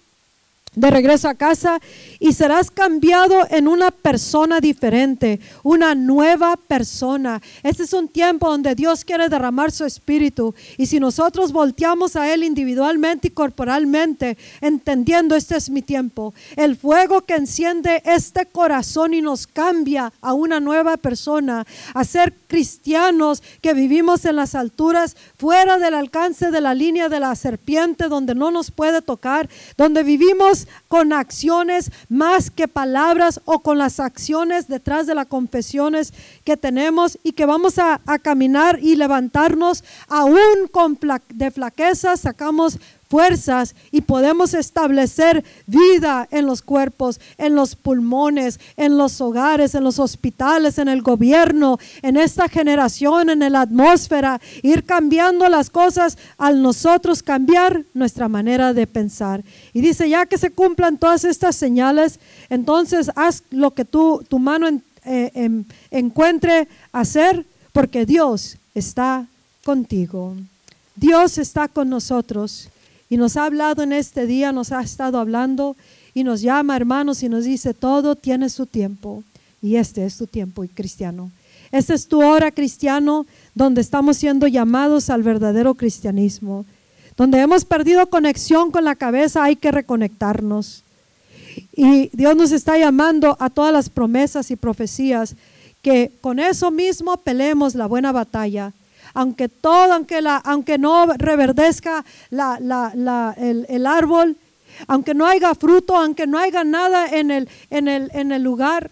de regreso a casa y serás cambiado en una persona diferente, una nueva persona. Este es un tiempo donde Dios quiere derramar su espíritu y si nosotros volteamos a Él individualmente y corporalmente, entendiendo este es mi tiempo, el fuego que enciende este corazón y nos cambia a una nueva persona, a ser cristianos que vivimos en las alturas, fuera del alcance de la línea de la serpiente, donde no nos puede tocar, donde vivimos con acciones más que palabras o con las acciones detrás de las confesiones que tenemos y que vamos a, caminar y levantarnos aún con de flaqueza, sacamos fuerzas y podemos establecer vida en los cuerpos, en los pulmones, en los hogares, en los hospitales, en el gobierno, en esta generación, en la atmósfera, ir cambiando las cosas al nosotros cambiar nuestra manera de pensar. Y dice, ya que se cumplan todas estas señales, entonces haz lo que tú, tu mano eh, em, encuentre hacer, porque Dios está contigo. Dios está con nosotros. Y nos ha hablado en este día, nos ha estado hablando y nos llama hermanos y nos dice, todo tiene su tiempo. Y este es tu tiempo, cristiano. Esta es tu hora, cristiano, donde estamos siendo llamados al verdadero cristianismo. Donde hemos perdido conexión con la cabeza, hay que reconectarnos. Y Dios nos está llamando a todas las promesas y profecías que con eso mismo peleemos la buena batalla aunque todo, aunque, la, aunque no reverdezca el, árbol, aunque no haya fruto, aunque no haya nada en el, en el, en el lugar,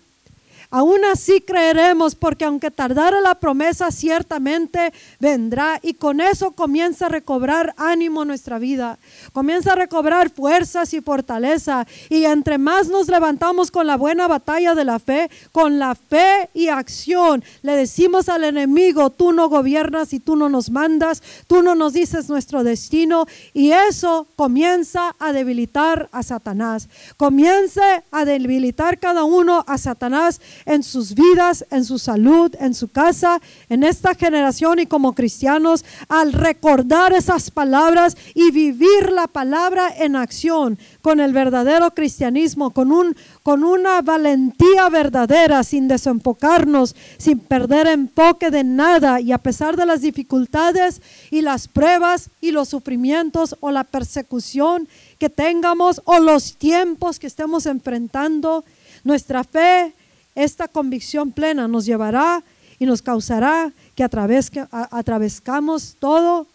Aún así creeremos porque aunque tardara la promesa, ciertamente vendrá y con eso comienza a recobrar ánimo nuestra vida, comienza a recobrar fuerzas y fortaleza y entre más nos levantamos con la buena batalla de la fe, con la fe y acción, le decimos al enemigo, tú no gobiernas y tú no nos mandas, tú no nos dices nuestro destino y eso comienza a debilitar a Satanás, comience a debilitar cada uno a Satanás en sus vidas, en su salud, en su casa, en esta generación y como cristianos, al recordar esas palabras y vivir la palabra en acción con el verdadero cristianismo, con, un, con una valentía verdadera, sin desenfocarnos, sin perder enfoque de nada. Y a pesar de las dificultades y las pruebas y los sufrimientos o la persecución que tengamos o los tiempos que estemos enfrentando, nuestra fe esta convicción plena nos llevará y nos causará que atravescamos todo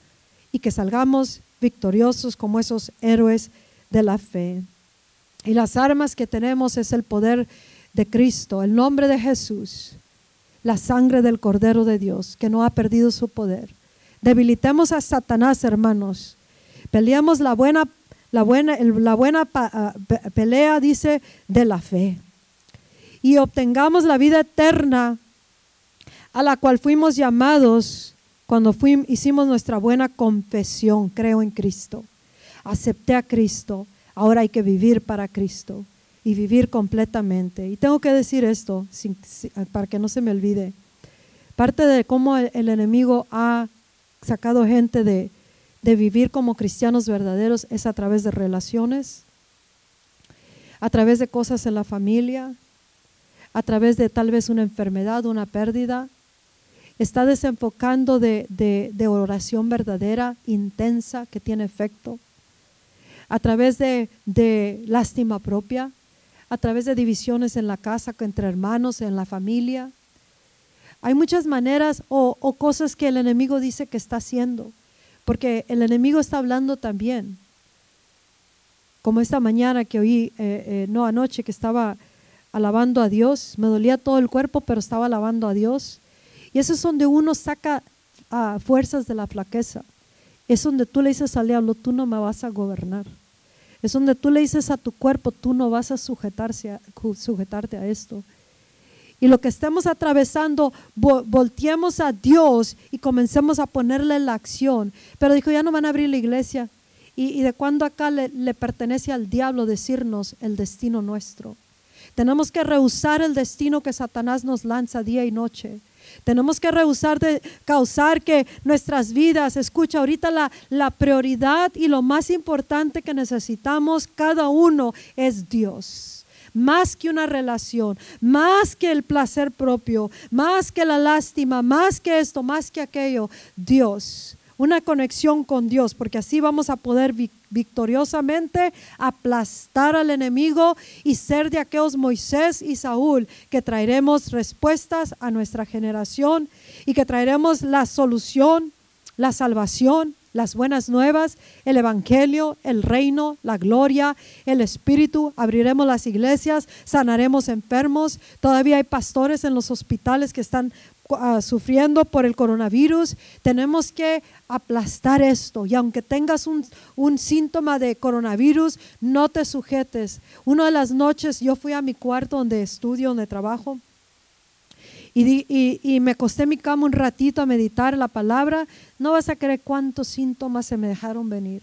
y que salgamos victoriosos como esos héroes de la fe. Y las armas que tenemos es el poder de Cristo, el nombre de Jesús, la sangre del Cordero de Dios, que no ha perdido su poder. Debilitemos a Satanás, hermanos. Peleamos la buena, la buena, la buena ah, pelea, dice, de la fe y obtengamos la vida eterna a la cual fuimos llamados cuando fuimos, hicimos nuestra buena confesión, creo en Cristo. Acepté a Cristo, ahora hay que vivir para Cristo y vivir completamente. Y tengo que decir esto para que no se me olvide. Parte de cómo el, enemigo ha sacado gente de, de vivir como cristianos verdaderos es a través de relaciones, a través de cosas en la familia, a través de tal vez una enfermedad, una pérdida. Está desenfocando de, oración verdadera, intensa, que tiene efecto. A través de, lástima propia, a través de divisiones en la casa, entre hermanos, en la familia. Hay muchas maneras o, cosas que el enemigo dice que está haciendo, porque el enemigo está hablando también. Como esta mañana que oí, eh, eh, no anoche, que estaba alabando a Dios, me dolía todo el cuerpo, pero estaba alabando a Dios. Y eso es donde uno saca ah, fuerzas de la flaqueza. Es donde tú le dices al diablo, tú no me vas a gobernar. Es donde tú le dices a tu cuerpo, tú no vas a, sujetarse sujetarte a esto. Y lo que estemos atravesando, volteemos a Dios y comencemos a ponerle la acción. Pero dijo, ya no van a abrir la iglesia. ¿Y, de cuándo acá le pertenece al diablo decirnos el destino nuestro? Tenemos que rehusar el destino que Satanás nos lanza día y noche. Tenemos que rehusar de causar que nuestras vidas, escucha, ahorita la, la prioridad y lo más importante que necesitamos cada uno es Dios más que una relación, más que el placer propio, más que la lástima, más que esto, más que aquello, Dios una conexión con Dios, porque así vamos a poder victoriosamente aplastar al enemigo y ser de aquellos Moisés y Saúl que traeremos respuestas a nuestra generación y que traeremos la solución, la salvación, las buenas nuevas, el Evangelio, el reino, la gloria, el Espíritu. Abriremos las iglesias, sanaremos enfermos. Todavía hay pastores en los hospitales que están Ah, sufriendo por el coronavirus, tenemos que aplastar esto. Y aunque tengas un, síntoma de coronavirus, no te sujetes. Una de las noches yo fui a mi cuarto donde estudio, donde trabajo. Y, y, me acosté mi cama un ratito a meditar la palabra, no vas a creer cuántos síntomas se me dejaron venir.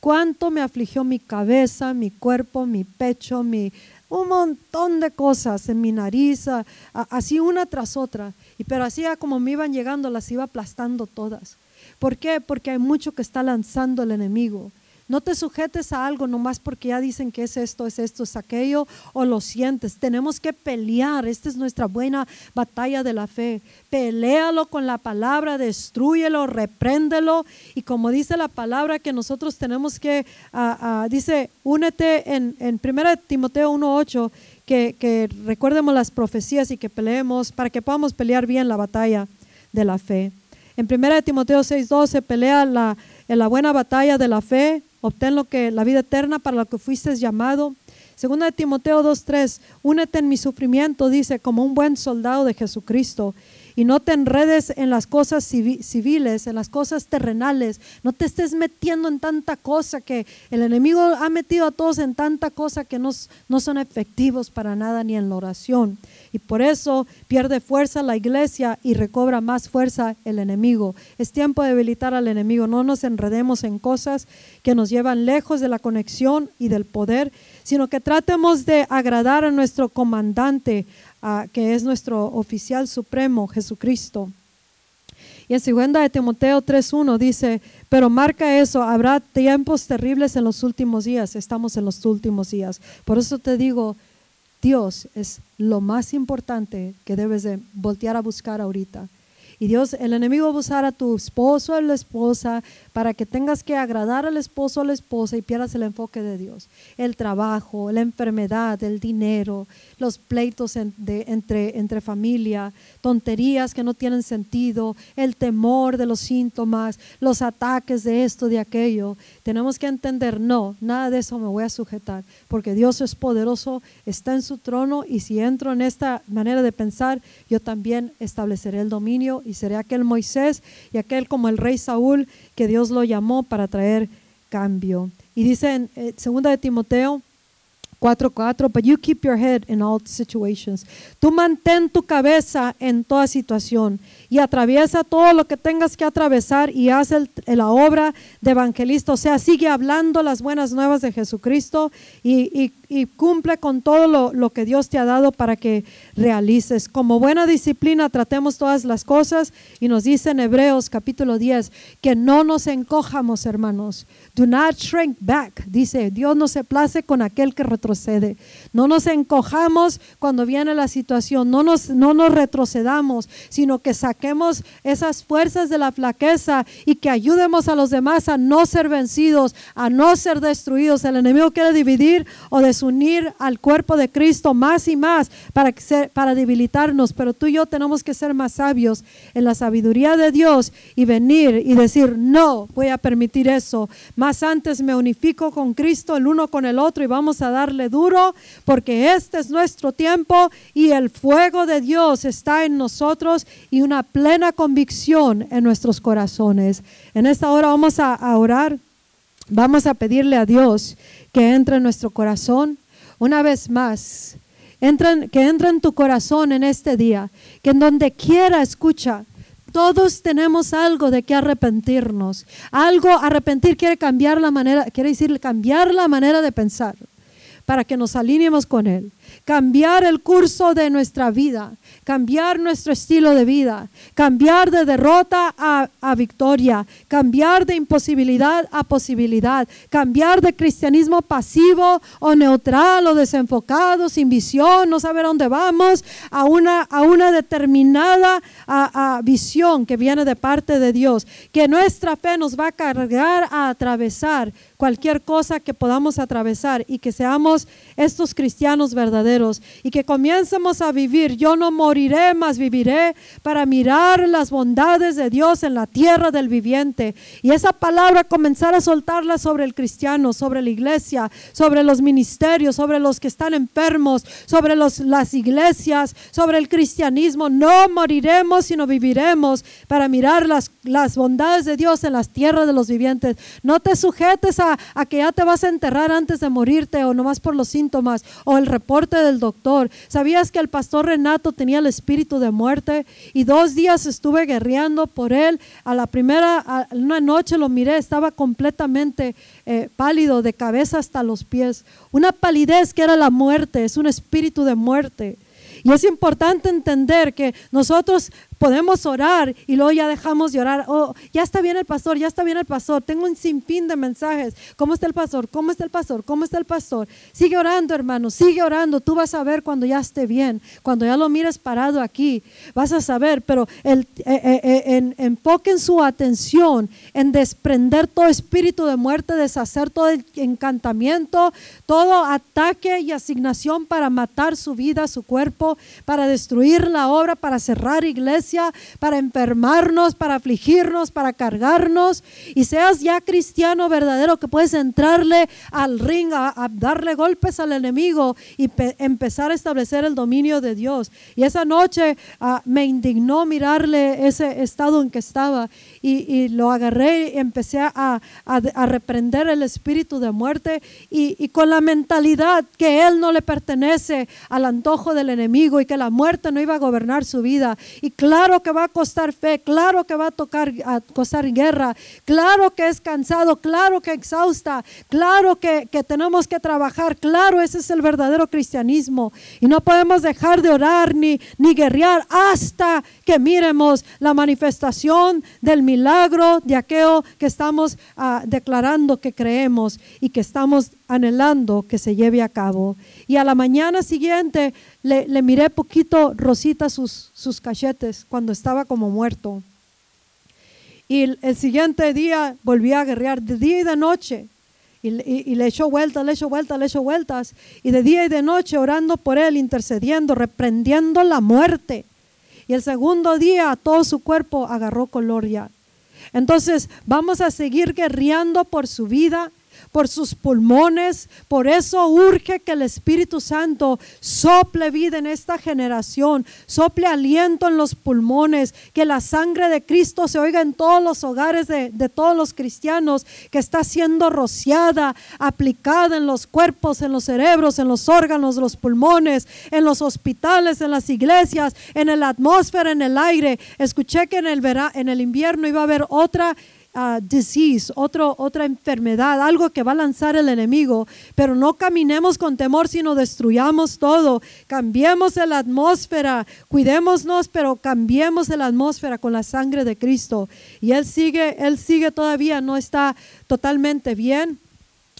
Cuánto me afligió mi cabeza, mi cuerpo, mi pecho, mi, un montón de cosas en mi nariz, así una tras otra. Y pero así como me iban llegando, las iba aplastando todas. ¿Por qué? Porque hay mucho que está lanzando el enemigo. No te sujetes a algo nomás porque ya dicen que es esto, es esto, es aquello, o lo sientes. Tenemos que pelear. Esta es nuestra buena batalla de la fe. Peléalo con la palabra, destruyelo, repréndelo. Y como dice la palabra que nosotros tenemos que, ah, ah, dice, únete en, en 1 Timoteo 1.8 que, recuerdemos las profecías y que peleemos para que podamos pelear bien la batalla de la fe. En 1 Timoteo 6:12 pelea la, en la buena batalla de la fe, obtén lo que la vida eterna para lo que fuiste llamado. Segunda de Timoteo 2.3, únete en mi sufrimiento, dice, como un buen soldado de Jesucristo y no te enredes en las cosas civiles, en las cosas terrenales. No te estés metiendo en tanta cosa que el enemigo ha metido a todos en tanta cosa que no, no son efectivos para nada ni en la oración. Y por eso pierde fuerza la iglesia y recobra más fuerza el enemigo. Es tiempo de debilitar al enemigo. No nos enredemos en cosas que nos llevan lejos de la conexión y del poder, sino que tratemos de agradar a nuestro comandante, que es nuestro oficial supremo, Jesucristo. Y en segunda de Timoteo 3.1 dice, pero marca eso, habrá tiempos terribles en los últimos días, estamos en los últimos días. Por eso te digo, Dios es lo más importante que debes de voltear a buscar ahorita. Y Dios, el enemigo va a usar a tu esposo a la esposa para que tengas que agradar al esposo a la esposa y pierdas el enfoque de Dios. El trabajo, la enfermedad, el dinero, los pleitos entre, familia, tonterías que no tienen sentido, el temor de los síntomas, los ataques de esto, de aquello. Tenemos que entender, no, nada de eso me voy a sujetar, porque Dios es poderoso, está en su trono y si entro en esta manera de pensar, yo también estableceré el dominio seré aquel Moisés y aquel como el rey Saúl que Dios lo llamó para traer cambio. Y dice en eh, segunda de Timoteo 4:4, but you keep your head in all situations. Tú mantén tu cabeza en toda situación y atraviesa todo lo que tengas que atravesar y haz la obra de evangelista. O sea, sigue hablando las buenas nuevas de Jesucristo y, cumple con todo lo, lo, que Dios te ha dado para que realices. Como buena disciplina tratemos todas las cosas y nos dice en Hebreos capítulo 10 que no nos encojamos, hermanos. Do not shrink back. Dice, Dios no se place con aquel que retrocede. No nos encojamos cuando viene la situación, no nos, no nos retrocedamos, sino que saquemos esas fuerzas de la flaqueza y que ayudemos a los demás a no ser vencidos, a no ser destruidos. El enemigo quiere dividir o desunir al cuerpo de Cristo más y más para, para debilitarnos, pero tú y yo tenemos que ser más sabios en la sabiduría de Dios y venir y decir, no voy a permitir eso. Más antes me unifico con Cristo el uno con el otro y vamos a darle duro porque este es nuestro tiempo y el fuego de Dios está en nosotros y una plena convicción en nuestros corazones. En esta hora vamos a, orar, vamos a pedirle a Dios que entre en nuestro corazón una vez más. que entre en tu corazón en este día, que en donde quiera escucha, todos tenemos algo de que arrepentirnos. Algo, arrepentir quiere cambiar la manera, quiere decir cambiar la manera de pensar para que nos alineemos con Él. Cambiar el curso de nuestra vida, cambiar nuestro estilo de vida, cambiar de derrota a, victoria, cambiar de imposibilidad a posibilidad, cambiar de cristianismo pasivo o neutral o desenfocado, sin visión, no saber a dónde vamos, a una, a una determinada visión que viene de parte de Dios, que nuestra fe nos va a cargar a atravesar cualquier cosa que podamos atravesar y que seamos estos cristianos verdaderos y que comiencemos a vivir. Yo no moriré, mas viviré para mirar las bondades de Dios en la tierra del viviente. Y esa palabra comenzar a soltarla sobre el cristiano, sobre la iglesia, sobre los ministerios, sobre los que están enfermos, sobre los, las iglesias, sobre el cristianismo. No moriremos, sino viviremos para mirar las, las bondades de Dios en las tierras de los vivientes. No te sujetes a a, que ya te vas a enterrar antes de morirte o nomás por los síntomas o el reporte del doctor. ¿Sabías que el pastor Renato tenía el espíritu de muerte y dos días estuve guerreando por él? A la primera, una noche lo miré, estaba completamente eh, pálido de cabeza hasta los pies. Una palidez que era la muerte, es un espíritu de muerte. Y es importante entender que nosotros podemos orar y luego ya dejamos de orar. Oh, ya está bien el pastor, ya está bien el pastor. Tengo un sinfín de mensajes. ¿Cómo está el pastor? ¿Cómo está el pastor? ¿Cómo está el pastor? Sigue orando, hermano, sigue orando. Tú vas a ver cuando ya esté bien. Cuando ya lo mires parado aquí, vas a saber. Pero el, eh, eh, eh, en, enfoquen su atención en desprender todo espíritu de muerte, deshacer todo el encantamiento, todo ataque y asignación para matar su vida, su cuerpo, para destruir la obra, para cerrar iglesia para enfermarnos, para afligirnos, para cargarnos. Y seas ya cristiano verdadero que puedes entrarle al ring, a, darle golpes al enemigo y empezar a establecer el dominio de Dios. Y esa noche ah, me indignó mirarle ese estado en que estaba y, lo agarré y empecé a, reprender el espíritu de muerte y, con la mentalidad que él no le pertenece al antojo del enemigo y que la muerte no iba a gobernar su vida. Y claro que va a costar fe, claro que va a, tocar, a costar guerra, claro que es cansado, claro que exhausta, claro que, que tenemos que trabajar, claro, ese es el verdadero cristianismo. Y no podemos dejar de orar ni, ni guerrear hasta que miremos la manifestación del milagro de aquello que estamos ah, declarando que creemos y que estamos anhelando que se lleve a cabo. Y a la mañana siguiente le, miré poquito Rosita sus, sus cachetes cuando estaba como muerto. Y el, siguiente día volví a guerrear de día y de noche. Y, y, le echó vueltas, le echó vueltas, le echó vueltas. Y de día y de noche orando por él, intercediendo, reprendiendo la muerte. Y el segundo día todo su cuerpo agarró color ya. Entonces vamos a seguir guerreando por su vida por sus pulmones. Por eso urge que el Espíritu Santo sople vida en esta generación, sople aliento en los pulmones, que la sangre de Cristo se oiga en todos los hogares de, todos los cristianos, que está siendo rociada, aplicada en los cuerpos, en los cerebros, en los órganos, los pulmones, en los hospitales, en las iglesias, en la atmósfera, en el aire. Escuché que en el, en el invierno iba a haber otra uh, disease, otro, otra enfermedad, algo que va a lanzar el enemigo, pero no caminemos con temor, sino destruyamos todo, cambiemos la atmósfera, cuidémonos, pero cambiemos la atmósfera con la sangre de Cristo. Y Él sigue, Él sigue todavía, no está totalmente bien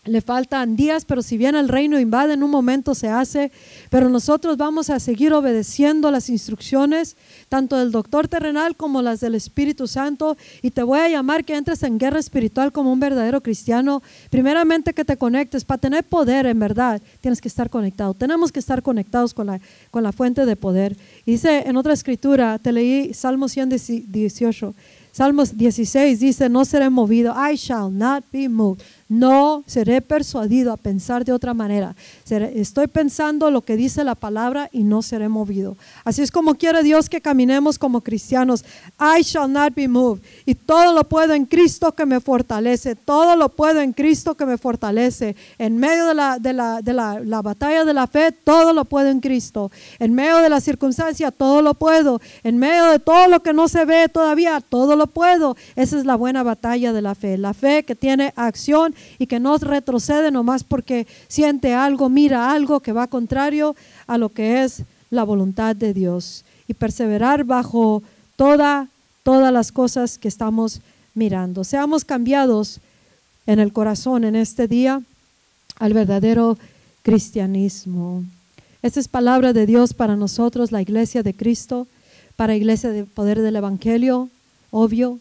le faltan días, pero si bien el reino invade, en un momento se hace. Pero nosotros vamos a seguir obedeciendo las instrucciones, tanto del doctor terrenal como las del Espíritu Santo. Y te voy a llamar que entres en guerra espiritual como un verdadero cristiano. Primeramente que te conectes. Para tener poder, en verdad, tienes que estar conectado. Tenemos que estar conectados con la, con la fuente de poder. dice en otra escritura, te leí Salmo 118. Salmos 16 dice, no seré movido. I shall not be moved no seré persuadido a pensar de otra manera. Estoy pensando lo que dice la palabra y no seré movido. Así es como quiere Dios que caminemos como cristianos. I shall not be moved. Y todo lo puedo en Cristo que me fortalece. Todo lo puedo en Cristo que me fortalece. En medio de la, de la, de la, la batalla de la fe, todo lo puedo en Cristo. En medio de la circunstancia, todo lo puedo. En medio de todo lo que no se ve todavía, todo lo puedo. Esa es la buena batalla de la fe. La fe que tiene acción y que no retrocede nomás porque siente algo, mira algo que va contrario a lo que es la voluntad de Dios y perseverar bajo toda, todas las cosas que estamos mirando. Seamos cambiados en el corazón en este día al verdadero cristianismo. Esta es palabra de Dios para nosotros, la iglesia de Cristo, para iglesia de poder del Evangelio, obvio,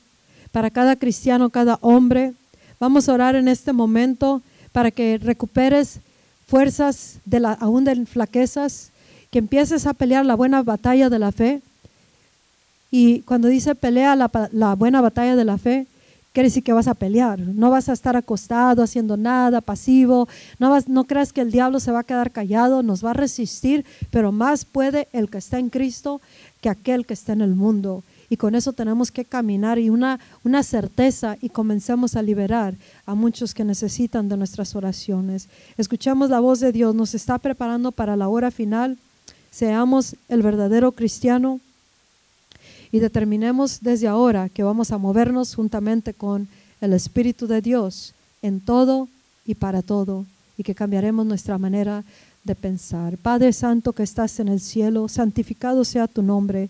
para cada cristiano, cada hombre, Vamos a orar en este momento para que recuperes fuerzas de la, aún de flaquezas, que empieces a pelear la buena batalla de la fe. Y cuando dice pelea la, buena batalla de la fe, quiere decir que vas a pelear. No vas a estar acostado haciendo nada, pasivo. No, vas, no creas que el diablo se va a quedar callado, nos va a resistir, pero más puede el que está en Cristo que aquel que está en el mundo y con eso tenemos que caminar y una, una certeza y comencemos a liberar a muchos que necesitan de nuestras oraciones. Escuchamos la voz de Dios, nos está preparando para la hora final. Seamos el verdadero cristiano y determinemos desde ahora que vamos a movernos juntamente con el Espíritu de Dios en todo y para todo y que cambiaremos nuestra manera de pensar. Padre Santo que estás en el cielo, santificado sea tu nombre.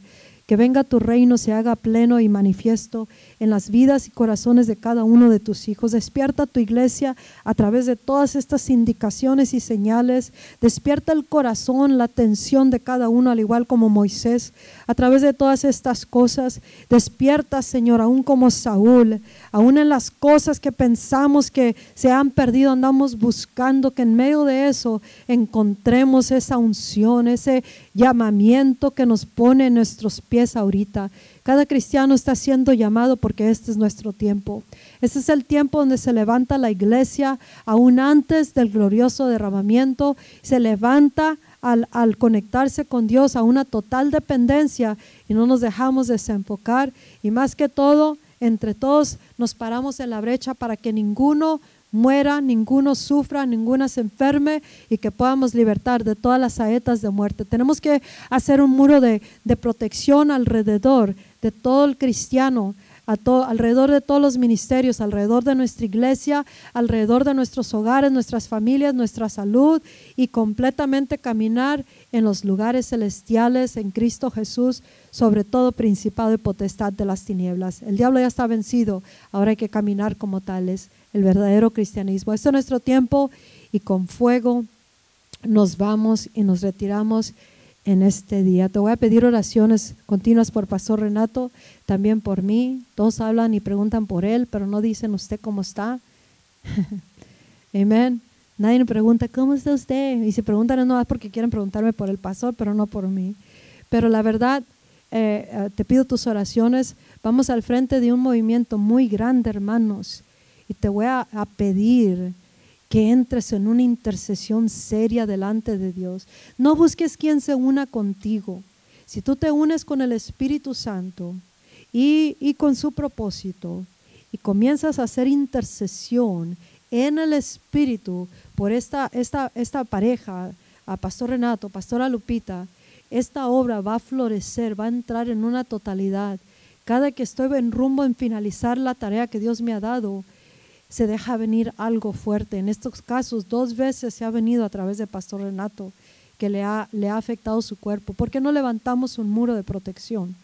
Que venga tu reino, se haga pleno y manifiesto en las vidas y corazones de cada uno de tus hijos. Despierta tu iglesia a través de todas estas indicaciones y señales. Despierta el corazón, la atención de cada uno, al igual como Moisés, a través de todas estas cosas. Despierta, Señor, aún como Saúl, aún en las cosas que pensamos que se han perdido, andamos buscando que en medio de eso encontremos esa unción, ese llamamiento que nos pone en nuestros pies es ahorita. Cada cristiano está siendo llamado porque este es nuestro tiempo. Este es el tiempo donde se levanta la iglesia, aún antes del glorioso derramamiento. Se levanta al, al, conectarse con Dios a una total dependencia y no nos dejamos desenfocar. Y más que todo, entre todos nos paramos en la brecha para que ninguno muera, ninguno sufra, ninguno se enferme y que podamos libertar de todas las saetas de muerte. Tenemos que hacer un muro de, de protección alrededor de todo el cristiano, alrededor de todos los ministerios, alrededor de nuestra iglesia, alrededor de nuestros hogares, nuestras familias, nuestra salud y completamente caminar en los lugares celestiales en Cristo Jesús, sobre todo principado y potestad de las tinieblas. El diablo ya está vencido, ahora hay que caminar como tales el verdadero cristianismo. Este es nuestro tiempo y con fuego nos vamos y nos retiramos en este día. Te voy a pedir oraciones continuas por Pastor Renato, también por mí. Todos hablan y preguntan por él, pero no dicen usted cómo está. Amén. Nadie me pregunta, ¿cómo está usted? Y si preguntan no es porque quieren preguntarme por el pastor, pero no por mí. Pero la verdad, eh, eh, te pido tus oraciones. Vamos al frente de un movimiento muy grande, hermanos y te voy a, pedir que entres en una intercesión seria delante de Dios. No busques quien se una contigo. Si tú te unes con el Espíritu Santo y, y, con su propósito y comienzas a hacer intercesión en el Espíritu por esta, esta, esta pareja, a Pastor Renato, Pastora Lupita, esta obra va a florecer, va a entrar en una totalidad. Cada que estoy en rumbo en finalizar la tarea que Dios me ha dado, se deja venir algo fuerte. En estos casos, dos veces se ha venido a través de Pastor Renato que le ha, le ha afectado su cuerpo. ¿Por qué no levantamos un muro de protección?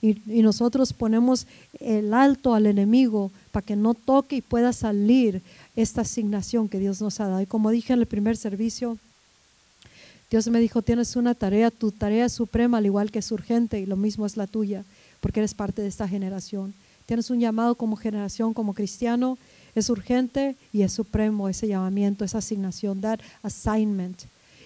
Y, y nosotros ponemos el alto al enemigo para que no toque y pueda salir esta asignación que Dios nos ha dado. Y como dije en el primer servicio, Dios me dijo, tienes una tarea, tu tarea es suprema, al igual que es urgente, y lo mismo es la tuya, porque eres parte de esta generación. Tienes un llamado como generación, como cristiano, es urgente y es supremo ese llamamiento, esa asignación, that assignment.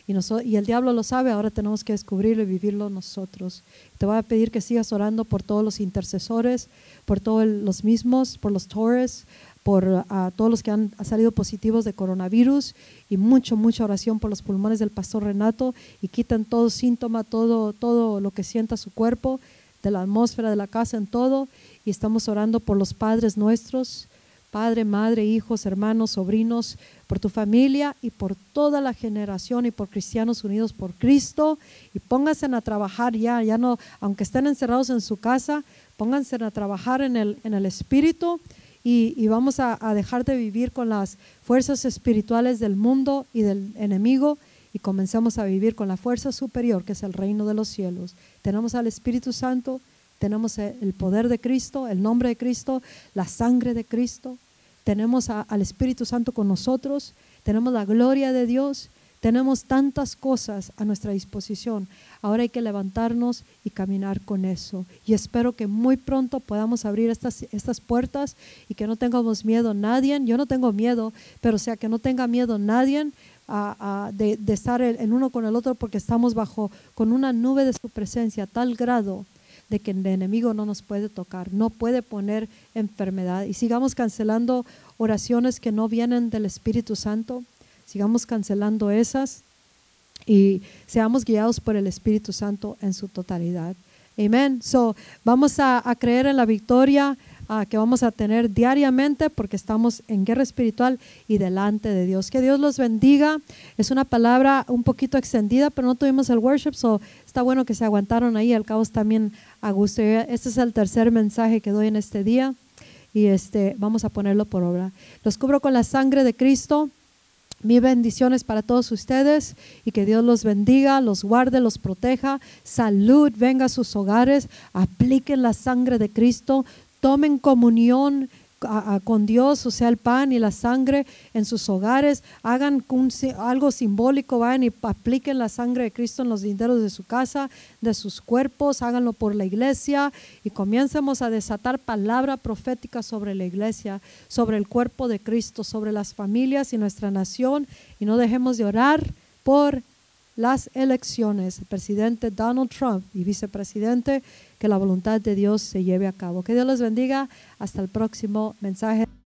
Y, y el diablo lo sabe, ahora tenemos que descubrirlo y vivirlo nosotros. Te voy a pedir que sigas orando por todos los intercesores, por todos los mismos, por los Torres, por todos los que han salido positivos de coronavirus y mucho, mucha oración por los pulmones del pastor Renato y quiten todo síntoma, todo, todo lo que sienta su cuerpo, de la atmósfera de la casa, en todo. Y estamos orando por los padres nuestros, padre, madre, hijos, hermanos, sobrinos, por tu familia y por toda la generación y por cristianos unidos por Cristo. Y pónganse a trabajar ya, ya no, aunque estén encerrados en su casa, pónganse a trabajar en el, en el Espíritu y, vamos a, a dejar de vivir con las fuerzas espirituales del mundo y del enemigo y comencemos a vivir con la fuerza superior que es el reino de los cielos. Tenemos al Espíritu Santo, tenemos el poder de Cristo, el nombre de Cristo, la sangre de Cristo, tenemos al Espíritu Santo con nosotros, tenemos la gloria de Dios, tenemos tantas cosas a nuestra disposición. Ahora hay que levantarnos y caminar con eso. Y espero que muy pronto podamos abrir estas, estas puertas y que no tengamos miedo nadie. Yo no tengo miedo, pero sea que no tenga miedo nadie de, de estar en uno con el otro porque estamos bajo con una nube de su presencia a tal grado de que el enemigo no nos puede tocar, no puede poner enfermedad. Y sigamos cancelando oraciones que no vienen del Espíritu Santo, sigamos cancelando esas y seamos guiados por el Espíritu Santo en su totalidad. Amén. So, vamos a, creer en la victoria ah, que vamos a tener diariamente porque estamos en guerra espiritual y delante de Dios. Que Dios los bendiga. Es una palabra un poquito extendida, pero no tuvimos el worship, so está bueno que se aguantaron ahí. Al cabo también a gusto. Este es el tercer mensaje que doy en este día y este vamos a ponerlo por obra. Los cubro con la sangre de Cristo. Mi bendiciones para todos ustedes y que Dios los bendiga, los guarde, los proteja. Salud venga a sus hogares. Apliquen la sangre de Cristo. Tomen comunión con Dios, o sea, el pan y la sangre en sus hogares, hagan algo simbólico, vayan y apliquen la sangre de Cristo en los linderos de su casa, de sus cuerpos, háganlo por la iglesia y comiencemos a desatar palabra profética sobre la iglesia, sobre el cuerpo de Cristo, sobre las familias y nuestra nación y no dejemos de orar por las elecciones, el presidente Donald Trump y vicepresidente, que la voluntad de Dios se lleve a cabo. Que Dios les bendiga. Hasta el próximo mensaje.